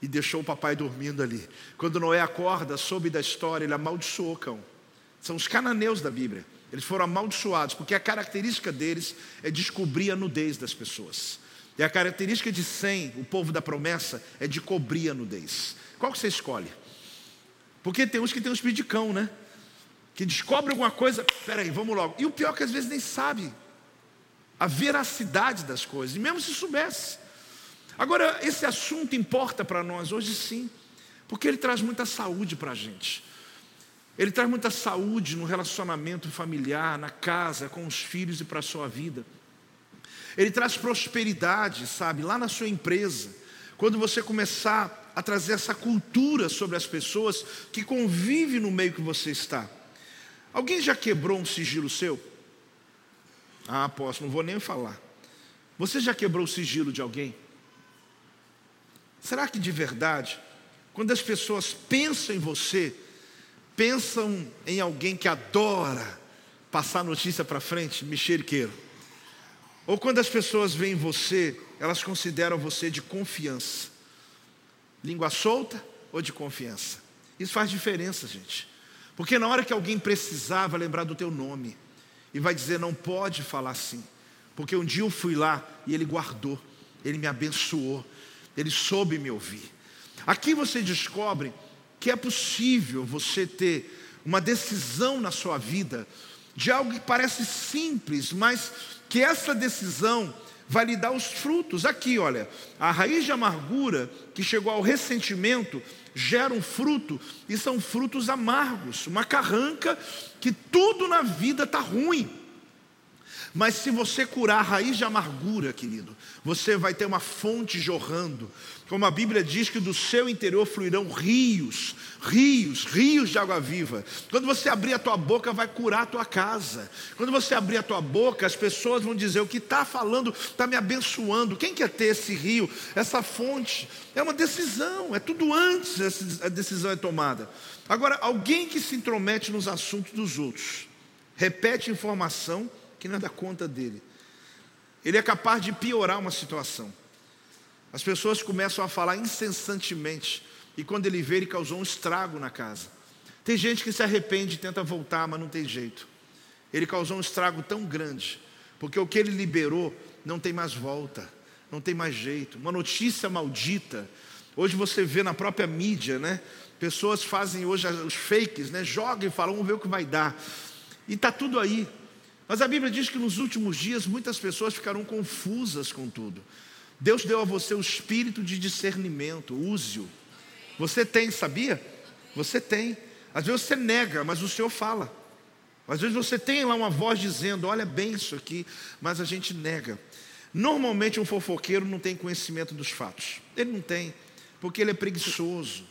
E deixou o papai dormindo ali. Quando Noé acorda, soube da história, ele amaldiçoou o cão. São os cananeus da Bíblia. Eles foram amaldiçoados, porque a característica deles é descobrir a nudez das pessoas. E a característica de Sem, o povo da promessa, é de cobrir a nudez. Qual que você escolhe? Porque tem uns que tem um espírito de cão, né? Que descobre alguma coisa, peraí, vamos logo. E o pior é que às vezes nem sabe a veracidade das coisas, e mesmo se soubesse. Agora, esse assunto importa para nós hoje sim, porque ele traz muita saúde para a gente. Ele traz muita saúde no relacionamento familiar, na casa, com os filhos e para a sua vida. Ele traz prosperidade, sabe, lá na sua empresa. Quando você começar a trazer essa cultura sobre as pessoas que convivem no meio que você está. Alguém já quebrou um sigilo seu? Ah, posso, não vou nem falar. Você já quebrou o sigilo de alguém? Será que de verdade, quando as pessoas pensam em você, pensam em alguém que adora passar notícia para frente, mexeriqueiro? Ou quando as pessoas veem você, elas consideram você de confiança. Língua solta ou de confiança? Isso faz diferença, gente. Porque na hora que alguém precisar, vai lembrar do teu nome. E vai dizer, não pode falar assim. Porque um dia eu fui lá e ele guardou. Ele me abençoou. Ele soube me ouvir. Aqui você descobre que é possível você ter uma decisão na sua vida de algo que parece simples, mas que essa decisão vai lhe dar os frutos. Aqui, olha, a raiz de amargura que chegou ao ressentimento gera um fruto e são frutos amargos, uma carranca que tudo na vida está ruim. Mas se você curar a raiz de amargura, querido, você vai ter uma fonte jorrando. Como a Bíblia diz que do seu interior fluirão rios, rios, rios de água viva. Quando você abrir a tua boca, vai curar a tua casa. Quando você abrir a tua boca, as pessoas vão dizer: o que está falando está me abençoando. Quem quer ter esse rio, essa fonte? É uma decisão, é tudo antes a decisão é tomada. Agora, alguém que se intromete nos assuntos dos outros, repete informação que não é da conta dele, ele é capaz de piorar uma situação. As pessoas começam a falar incessantemente, e quando ele vê, ele causou um estrago na casa. Tem gente que se arrepende e tenta voltar, mas não tem jeito. Ele causou um estrago tão grande, porque o que ele liberou não tem mais volta, não tem mais jeito. Uma notícia maldita. Hoje você vê na própria mídia, né? Pessoas fazem hoje os fakes, né? Jogam e falam, vamos ver o que vai dar. E está tudo aí. Mas a Bíblia diz que nos últimos dias muitas pessoas ficarão confusas com tudo. Deus deu a você o espírito de discernimento, use-o. Você tem, sabia? Você tem. Às vezes você nega, mas o Senhor fala. Às vezes você tem lá uma voz dizendo: Olha bem isso aqui, mas a gente nega. Normalmente um fofoqueiro não tem conhecimento dos fatos. Ele não tem, porque ele é preguiçoso.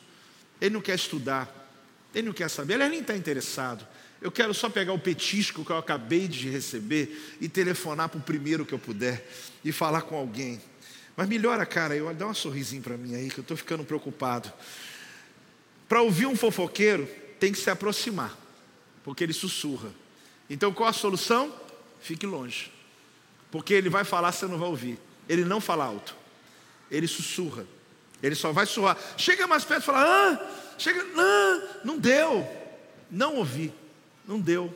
Ele não quer estudar, ele não quer saber, ele nem está interessado. Eu quero só pegar o petisco que eu acabei de receber e telefonar para o primeiro que eu puder e falar com alguém. Mas melhora, cara, eu, dá um sorrisinho para mim aí, que eu estou ficando preocupado. Para ouvir um fofoqueiro, tem que se aproximar, porque ele sussurra. Então qual a solução? Fique longe, porque ele vai falar, você não vai ouvir. Ele não fala alto, ele sussurra. Ele só vai suar. Chega mais perto e fala: ah, chega, não, não deu. Não ouvi, não deu.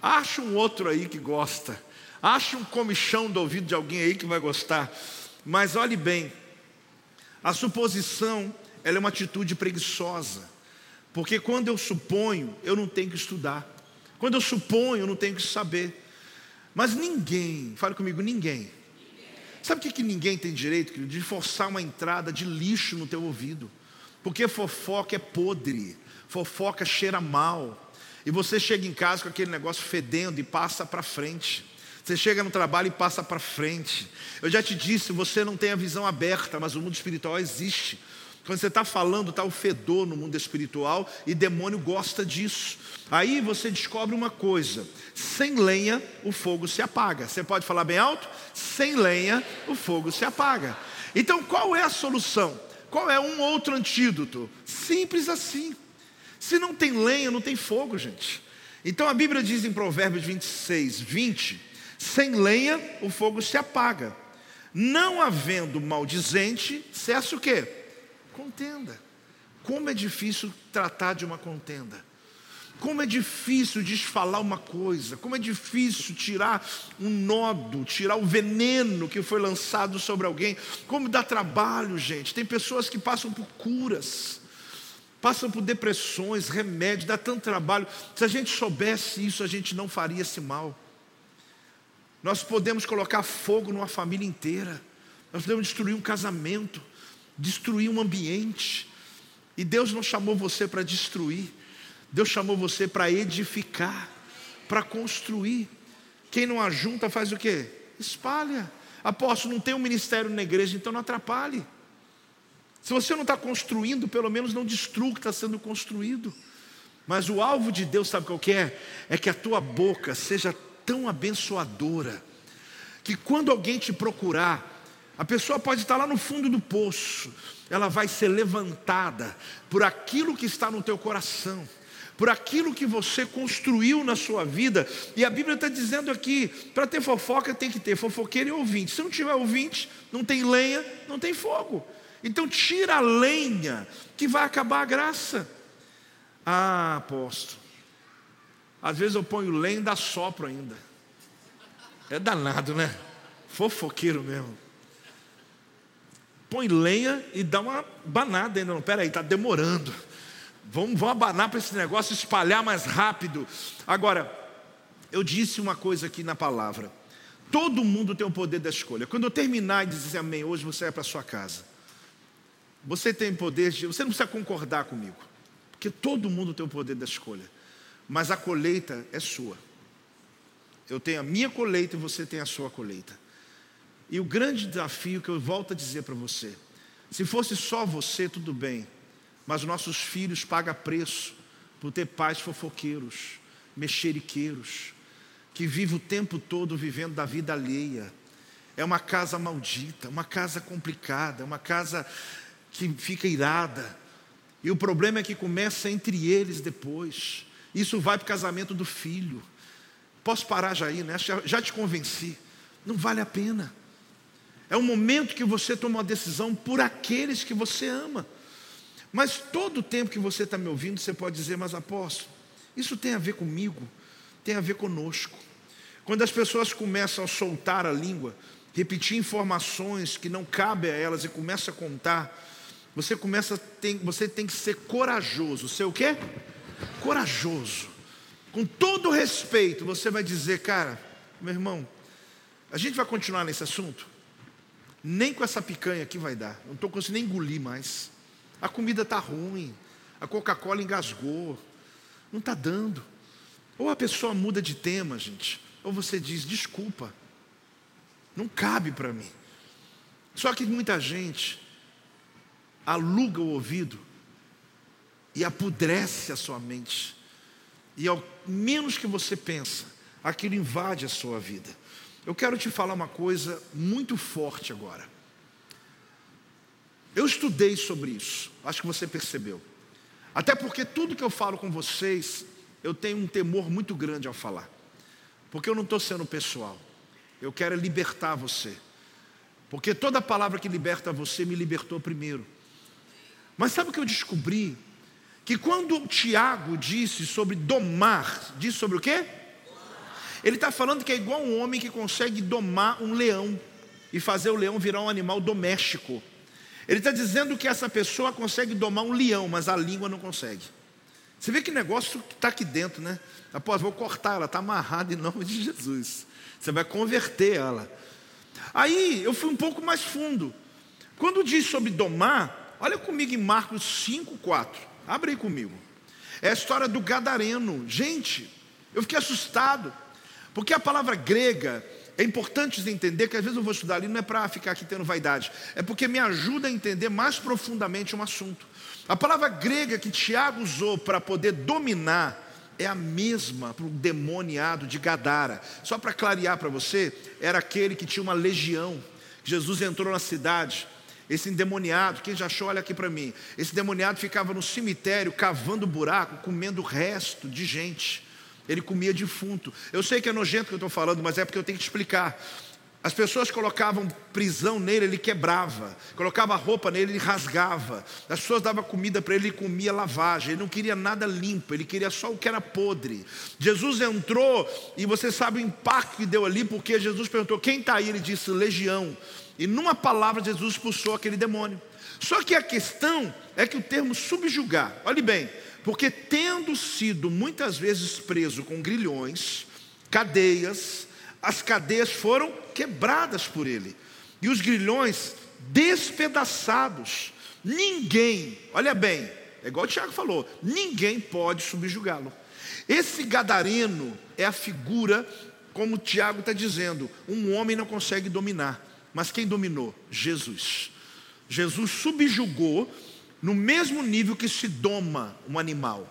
Acha um outro aí que gosta. Acha um comichão do ouvido de alguém aí que vai gostar. Mas olhe bem, a suposição ela é uma atitude preguiçosa. Porque quando eu suponho, eu não tenho que estudar. Quando eu suponho, eu não tenho que saber. Mas ninguém, fale comigo, ninguém Sabe o que, que ninguém tem direito, querido? De forçar uma entrada de lixo no teu ouvido. Porque fofoca é podre, fofoca cheira mal. E você chega em casa com aquele negócio fedendo e passa para frente. Você chega no trabalho e passa para frente. Eu já te disse, você não tem a visão aberta, mas o mundo espiritual existe. Quando você está falando, está o fedor no mundo espiritual e demônio gosta disso. Aí você descobre uma coisa: sem lenha o fogo se apaga. Você pode falar bem alto? Sem lenha o fogo se apaga. Então qual é a solução? Qual é um outro antídoto? Simples assim. Se não tem lenha, não tem fogo, gente. Então a Bíblia diz em Provérbios 26, 20: sem lenha o fogo se apaga. Não havendo maldizente, cessa o quê? Contenda. Como é difícil tratar de uma contenda. Como é difícil desfalar uma coisa, como é difícil tirar um nodo, tirar o veneno que foi lançado sobre alguém. Como dá trabalho, gente. Tem pessoas que passam por curas, passam por depressões, remédios, dá tanto trabalho. Se a gente soubesse isso, a gente não faria esse mal. Nós podemos colocar fogo numa família inteira, nós podemos destruir um casamento, destruir um ambiente. E Deus não chamou você para destruir, Deus chamou você para edificar, para construir. Quem não ajunta faz o quê? Espalha. Apóstolo, não tem um ministério na igreja, então não atrapalhe. Se você não está construindo, pelo menos não destrua o que está sendo construído. Mas o alvo de Deus, sabe qual que é? É que a tua boca seja tão abençoadora, que quando alguém te procurar, a pessoa pode estar lá no fundo do poço, ela vai ser levantada por aquilo que está no teu coração, por aquilo que você construiu na sua vida. E a Bíblia está dizendo aqui: para ter fofoca tem que ter fofoqueiro e ouvinte. Se não tiver ouvinte, não tem lenha, não tem fogo. Então tira a lenha, que vai acabar a graça. Ah, apóstolo, às vezes eu ponho lenha e dá sopro ainda. É danado, né? Fofoqueiro mesmo põe lenha e dá uma banada ainda. Não, peraí, está demorando. Vamos, vamos abanar para esse negócio espalhar mais rápido. Agora, eu disse uma coisa aqui na palavra. Todo mundo tem o poder da escolha. Quando eu terminar e dizer amém, hoje você vai para sua casa. Você tem poder de. Você não precisa concordar comigo. Porque todo mundo tem o poder da escolha. Mas a colheita é sua. Eu tenho a minha colheita e você tem a sua colheita. E o grande desafio que eu volto a dizer para você: se fosse só você, tudo bem, mas nossos filhos pagam preço por ter pais fofoqueiros, mexeriqueiros, que vivem o tempo todo vivendo da vida alheia. É uma casa maldita, uma casa complicada, uma casa que fica irada. E o problema é que começa entre eles depois. Isso vai para o casamento do filho. Posso parar já aí, né? Já te convenci. Não vale a pena. É um momento que você toma uma decisão por aqueles que você ama. Mas todo o tempo que você está me ouvindo, você pode dizer, mas apóstolo, isso tem a ver comigo, tem a ver conosco. Quando as pessoas começam a soltar a língua, repetir informações que não cabem a elas e começam a contar, você começa tem, você tem que ser corajoso. Ser o quê? Corajoso. Com todo respeito, você vai dizer, cara, meu irmão, a gente vai continuar nesse assunto? Nem com essa picanha aqui vai dar. Não estou conseguindo engolir mais. A comida está ruim. A Coca-Cola engasgou. Não está dando. Ou a pessoa muda de tema, gente. Ou você diz, desculpa. Não cabe para mim. Só que muita gente aluga o ouvido e apodrece a sua mente. E ao menos que você pensa, aquilo invade a sua vida. Eu quero te falar uma coisa muito forte agora. Eu estudei sobre isso, acho que você percebeu. Até porque tudo que eu falo com vocês, eu tenho um temor muito grande ao falar. Porque eu não estou sendo pessoal. Eu quero libertar você. Porque toda palavra que liberta você me libertou primeiro. Mas sabe o que eu descobri? Que quando Tiago disse sobre domar, disse sobre o quê? Ele está falando que é igual um homem que consegue domar um leão e fazer o leão virar um animal doméstico. Ele está dizendo que essa pessoa consegue domar um leão, mas a língua não consegue. Você vê que negócio está aqui dentro, né? Após, vou cortar, ela está amarrada em nome de Jesus. Você vai converter ela. Aí eu fui um pouco mais fundo. Quando diz sobre domar, Olha comigo em Marcos 5, 4. Abre aí comigo. É a história do gadareno. Gente, eu fiquei assustado. Porque a palavra grega, é importante entender que às vezes eu vou estudar ali, não é para ficar aqui tendo vaidade, é porque me ajuda a entender mais profundamente um assunto. A palavra grega que Tiago usou para poder dominar é a mesma para o demoniado de Gadara. Só para clarear para você, era aquele que tinha uma legião. Jesus entrou na cidade, esse endemoniado, quem já achou, olha aqui para mim. Esse endemoniado ficava no cemitério, cavando buraco, comendo resto de gente. Ele comia defunto. Eu sei que é nojento que eu estou falando, mas é porque eu tenho que explicar. As pessoas colocavam prisão nele, ele quebrava. Colocava roupa nele, ele rasgava. As pessoas davam comida para ele, ele comia lavagem. Ele não queria nada limpo, ele queria só o que era podre. Jesus entrou e você sabe o impacto que deu ali, porque Jesus perguntou: quem está aí? Ele disse: legião. E numa palavra, Jesus expulsou aquele demônio. Só que a questão é que o termo subjugar, olhe bem, porque tendo sido muitas vezes preso com grilhões, cadeias, as cadeias foram quebradas por ele, e os grilhões despedaçados. Ninguém, olha bem, é igual o Tiago falou, ninguém pode subjugá-lo. Esse gadareno é a figura, como o Tiago está dizendo, um homem não consegue dominar. Mas quem dominou? Jesus. Jesus subjugou no mesmo nível que se doma um animal.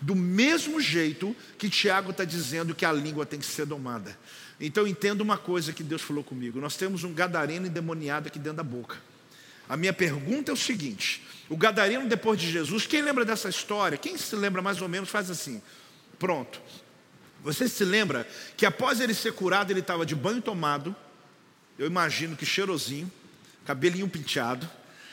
Do mesmo jeito que Tiago está dizendo que a língua tem que ser domada. Então entenda uma coisa que Deus falou comigo. Nós temos um gadareno endemoniado aqui dentro da boca. A minha pergunta é o seguinte: o gadareno depois de Jesus, quem lembra dessa história? Quem se lembra mais ou menos faz assim. Pronto. Você se lembra que após ele ser curado, ele estava de banho tomado, eu imagino que cheirosinho, cabelinho penteado,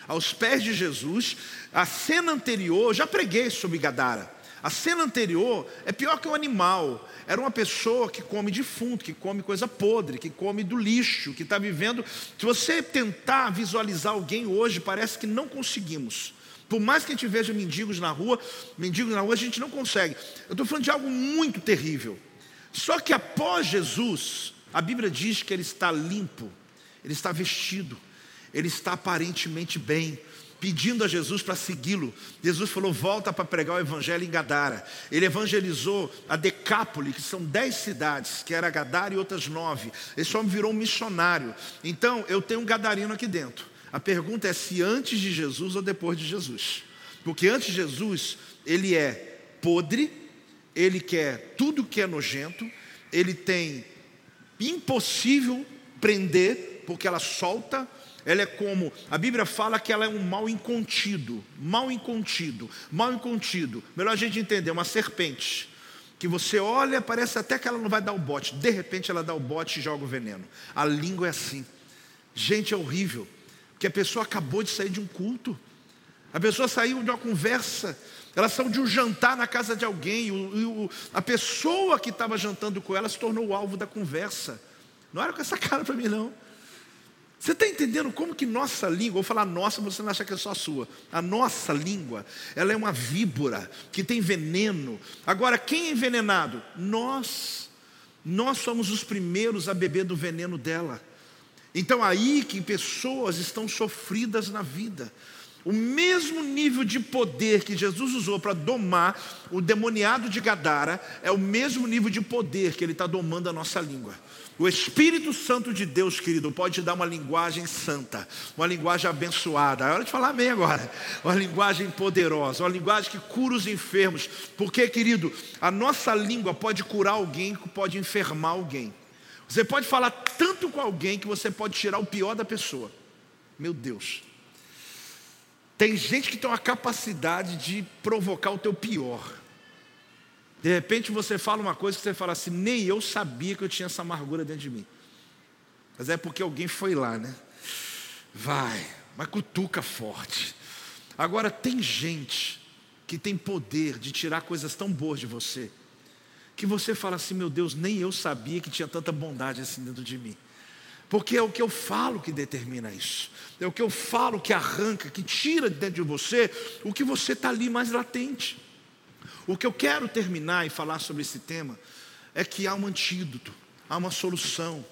aos pés de Jesus. A cena anterior, já preguei sobre Gadara. A cena anterior é pior que um animal. Era uma pessoa que come defunto, que come coisa podre, que come do lixo, que está vivendo. Se você tentar visualizar alguém hoje, parece que não conseguimos. Por mais que a gente veja mendigos na rua, mendigos na rua, a gente não consegue. Eu estou falando de algo muito terrível. Só que após Jesus, a Bíblia diz que ele está limpo, ele está vestido, ele está aparentemente bem. pedindo a Jesus para segui-lo. Jesus falou: volta para pregar o evangelho em Gadara. Ele evangelizou a Decápole, que são dez cidades, que era Gadara e outras nove. Esse homem virou um missionário. Então, eu tenho um gadarino aqui dentro. A pergunta é se antes de Jesus ou depois de Jesus. Porque antes de Jesus, ele é podre, ele quer tudo que é nojento, ele tem impossível prender, porque ela solta, ela é como, a Bíblia fala que ela é um mal incontido, mal incontido, mal incontido. Melhor a gente entender, uma serpente, que você olha, parece até que ela não vai dar o bote, de repente ela dá o bote e joga o veneno. A língua é assim. Gente, é horrível, porque a pessoa acabou de sair de um culto, a pessoa saiu de uma conversa, elas são de um jantar na casa de alguém, e a pessoa que estava jantando com ela se tornou o alvo da conversa. Não era com essa cara para mim, não. Você está entendendo como que nossa língua, vou falar nossa, você não acha que é só sua. A nossa língua, ela é uma víbora que tem veneno. Agora, quem é envenenado? Nós. Nós somos os primeiros a beber do veneno dela. Então, aí que pessoas estão sofridas na vida. O mesmo nível de poder que Jesus usou para domar o demoniado de Gadara é o mesmo nível de poder que ele está domando a nossa língua. O Espírito Santo de Deus, querido, pode dar uma linguagem santa, uma linguagem abençoada. É hora de falar amém agora. Uma linguagem poderosa, uma linguagem que cura os enfermos. Porque, querido, a nossa língua pode curar alguém, pode enfermar alguém. Você pode falar tanto com alguém que você pode tirar o pior da pessoa. Meu Deus. Tem gente que tem uma capacidade de provocar o teu pior. De repente você fala uma coisa que você fala assim, nem eu sabia que eu tinha essa amargura dentro de mim. Mas é porque alguém foi lá, né? Vai, mas cutuca forte. Agora tem gente que tem poder de tirar coisas tão boas de você, que você fala assim, meu Deus, nem eu sabia que tinha tanta bondade assim dentro de mim. Porque é o que eu falo que determina isso. É o que eu falo que arranca, que tira de dentro de você o que você está ali mais latente. O que eu quero terminar e falar sobre esse tema é que há um antídoto, há uma solução.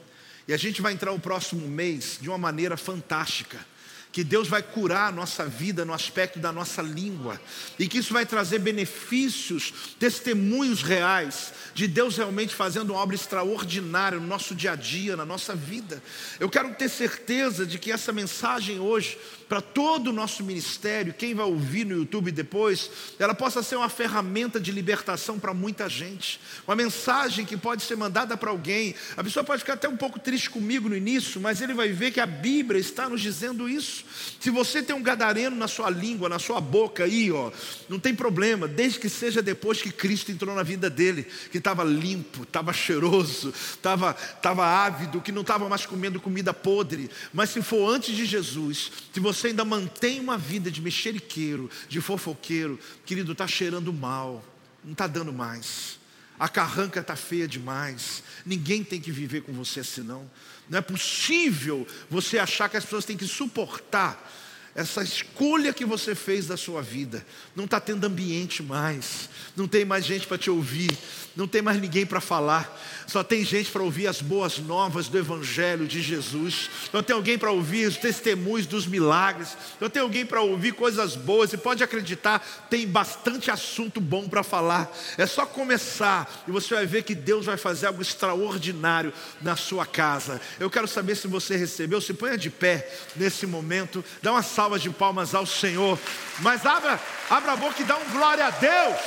E a gente vai entrar o próximo mês de uma maneira fantástica que Deus vai curar a nossa vida no aspecto da nossa língua, e que isso vai trazer benefícios, testemunhos reais de Deus realmente fazendo uma obra extraordinária no nosso dia a dia, na nossa vida. Eu quero ter certeza de que essa mensagem hoje para todo o nosso ministério, quem vai ouvir no YouTube depois, ela possa ser uma ferramenta de libertação para muita gente, uma mensagem que pode ser mandada para alguém. A pessoa pode ficar até um pouco triste comigo no início, mas ele vai ver que a Bíblia está nos dizendo isso. Se você tem um gadareno na sua língua, na sua boca aí, ó, não tem problema, desde que seja depois que Cristo entrou na vida dele, que estava limpo, estava cheiroso, estava tava ávido, que não estava mais comendo comida podre. Mas se for antes de Jesus, se você você ainda mantém uma vida de mexeriqueiro, de fofoqueiro, querido, está cheirando mal, não está dando mais. A carranca está feia demais. Ninguém tem que viver com você assim, não. Não é possível você achar que as pessoas têm que suportar essa escolha que você fez da sua vida. Não está tendo ambiente mais, não tem mais gente para te ouvir, não tem mais ninguém para falar, só tem gente para ouvir as boas novas do Evangelho de Jesus, não tem alguém para ouvir os testemunhos dos milagres, não tem alguém para ouvir coisas boas, e pode acreditar, tem bastante assunto bom para falar, é só começar e você vai ver que Deus vai fazer algo extraordinário na sua casa. Eu quero saber se você recebeu, se ponha de pé nesse momento, dá uma salva de palmas ao Senhor, mas abra, abra a boca e dá um glória a Deus.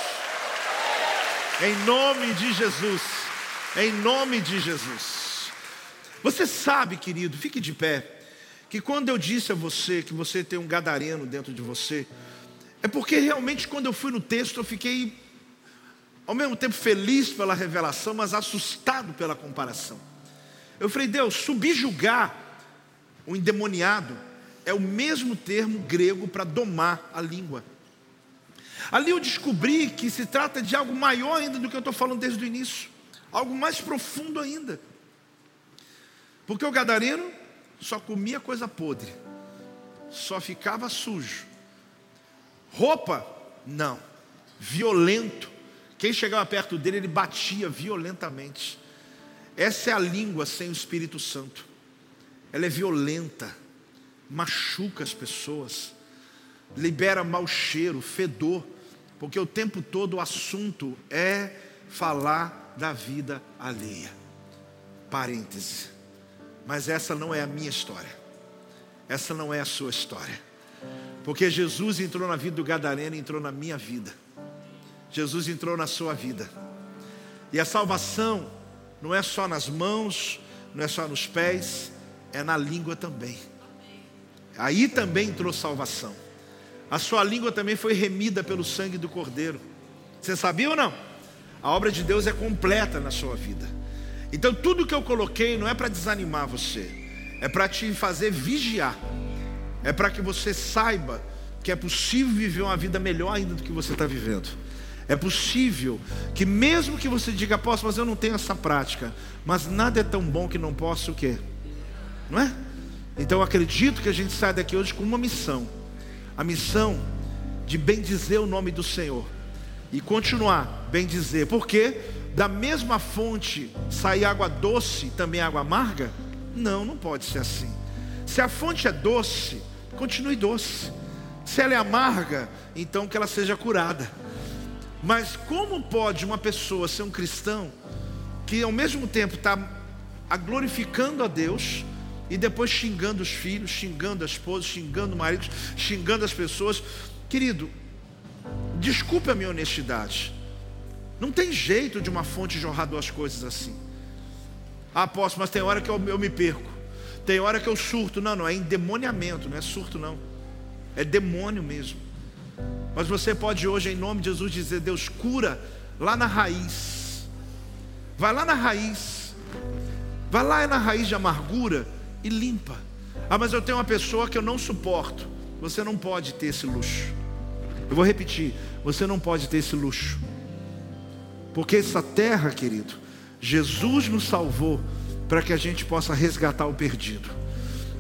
Em nome de Jesus. Em nome de Jesus. Você sabe, querido, fique de pé, que quando eu disse a você que você tem um gadareno dentro de você, é porque realmente quando eu fui no texto eu fiquei ao mesmo tempo feliz pela revelação, mas assustado pela comparação. Eu falei, Deus, subjugar o endemoniado é o mesmo termo grego para domar a língua. Ali eu descobri que se trata de algo maior ainda do que eu estou falando desde o início, algo mais profundo ainda. Porque o gadareno só comia coisa podre, só ficava sujo. Roupa, não, violento. Quem chegava perto dele, ele batia violentamente. Essa é a língua sem o Espírito Santo. Ela é violenta, machuca as pessoas. libera mau cheiro, fedor, porque o tempo todo o assunto é falar da vida alheia. Parêntese. Mas essa não é a minha história. Essa não é a sua história. Porque Jesus entrou na vida do Gadareno, entrou na minha vida. Jesus entrou na sua vida. E a salvação não é só nas mãos, não é só nos pés, é na língua também. Aí também entrou salvação. A sua língua também foi remida pelo sangue do Cordeiro. Você sabia ou não? A obra de Deus é completa na sua vida. Então tudo que eu coloquei não é para desanimar você, é para te fazer vigiar. É para que você saiba que é possível viver uma vida melhor ainda do que você está vivendo. É possível que mesmo que você diga, posso, mas eu não tenho essa prática, mas nada é tão bom que não possa o quê? Não é? Então acredito que a gente sai daqui hoje com uma missão. A missão de bendizer o nome do Senhor. E continuar bendizer. Porque da mesma fonte sair água doce, também água amarga? Não, não pode ser assim. Se a fonte é doce, continue doce. Se ela é amarga, então que ela seja curada. Mas como pode uma pessoa ser um cristão que ao mesmo tempo está glorificando a Deus e depois xingando os filhos, xingando a esposa, xingando o marido, xingando as pessoas? Querido, desculpe a minha honestidade. Não tem jeito de uma fonte jorrar duas coisas assim. Ah, posso, mas tem hora que eu, eu me perco. Tem hora que eu surto. Não, não, é endemoniamento, não é surto, não. É demônio mesmo. Mas você pode hoje, em nome de Jesus, dizer: Deus, cura lá na raiz. Vai lá na raiz. Vai lá na raiz de amargura e limpa. Ah, mas eu tenho uma pessoa que eu não suporto. Você não pode ter esse luxo. Eu vou repetir: você não pode ter esse luxo. Porque essa terra, querido, Jesus nos salvou para que a gente possa resgatar o perdido.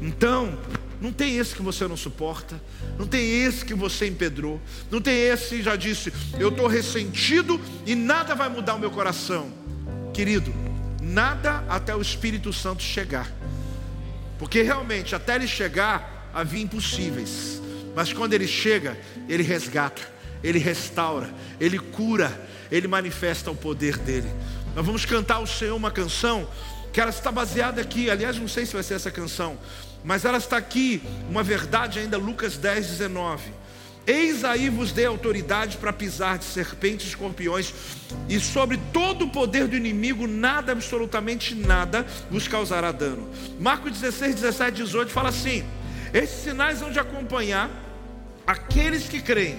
Então, não tem esse que você não suporta, não tem esse que você empedrou, não tem esse que já disse, eu estou ressentido e nada vai mudar o meu coração. Querido, nada até o Espírito Santo chegar, porque realmente até ele chegar havia impossíveis, mas quando ele chega, ele resgata, ele restaura, ele cura, ele manifesta o poder dele. Nós vamos cantar ao Senhor uma canção que ela está baseada aqui, aliás, não sei se vai ser essa canção, mas ela está aqui, uma verdade ainda, Lucas 10, 19. Eis aí vos dei autoridade para pisar de serpentes e escorpiões, e sobre todo o poder do inimigo, nada, absolutamente nada, vos causará dano. Marcos 16, 17, 18 fala assim: Esses sinais vão de acompanhar aqueles que creem,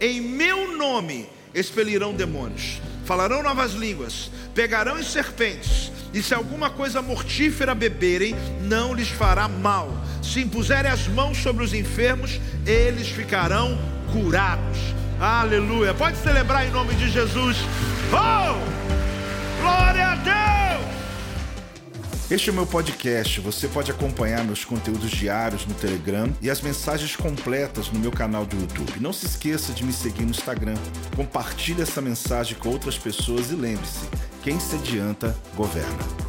em meu nome expelirão demônios, falarão novas línguas, pegarão em serpentes e se alguma coisa mortífera beberem, não lhes fará mal. Se impuserem as mãos sobre os enfermos, eles ficarão curados. Aleluia. Pode celebrar em nome de Jesus. Oh! Glória a Deus! Este é o meu podcast. Você pode acompanhar meus conteúdos diários no Telegram e as mensagens completas no meu canal do YouTube. Não se esqueça de me seguir no Instagram. Compartilhe essa mensagem com outras pessoas e lembre-se quem se adianta, governa.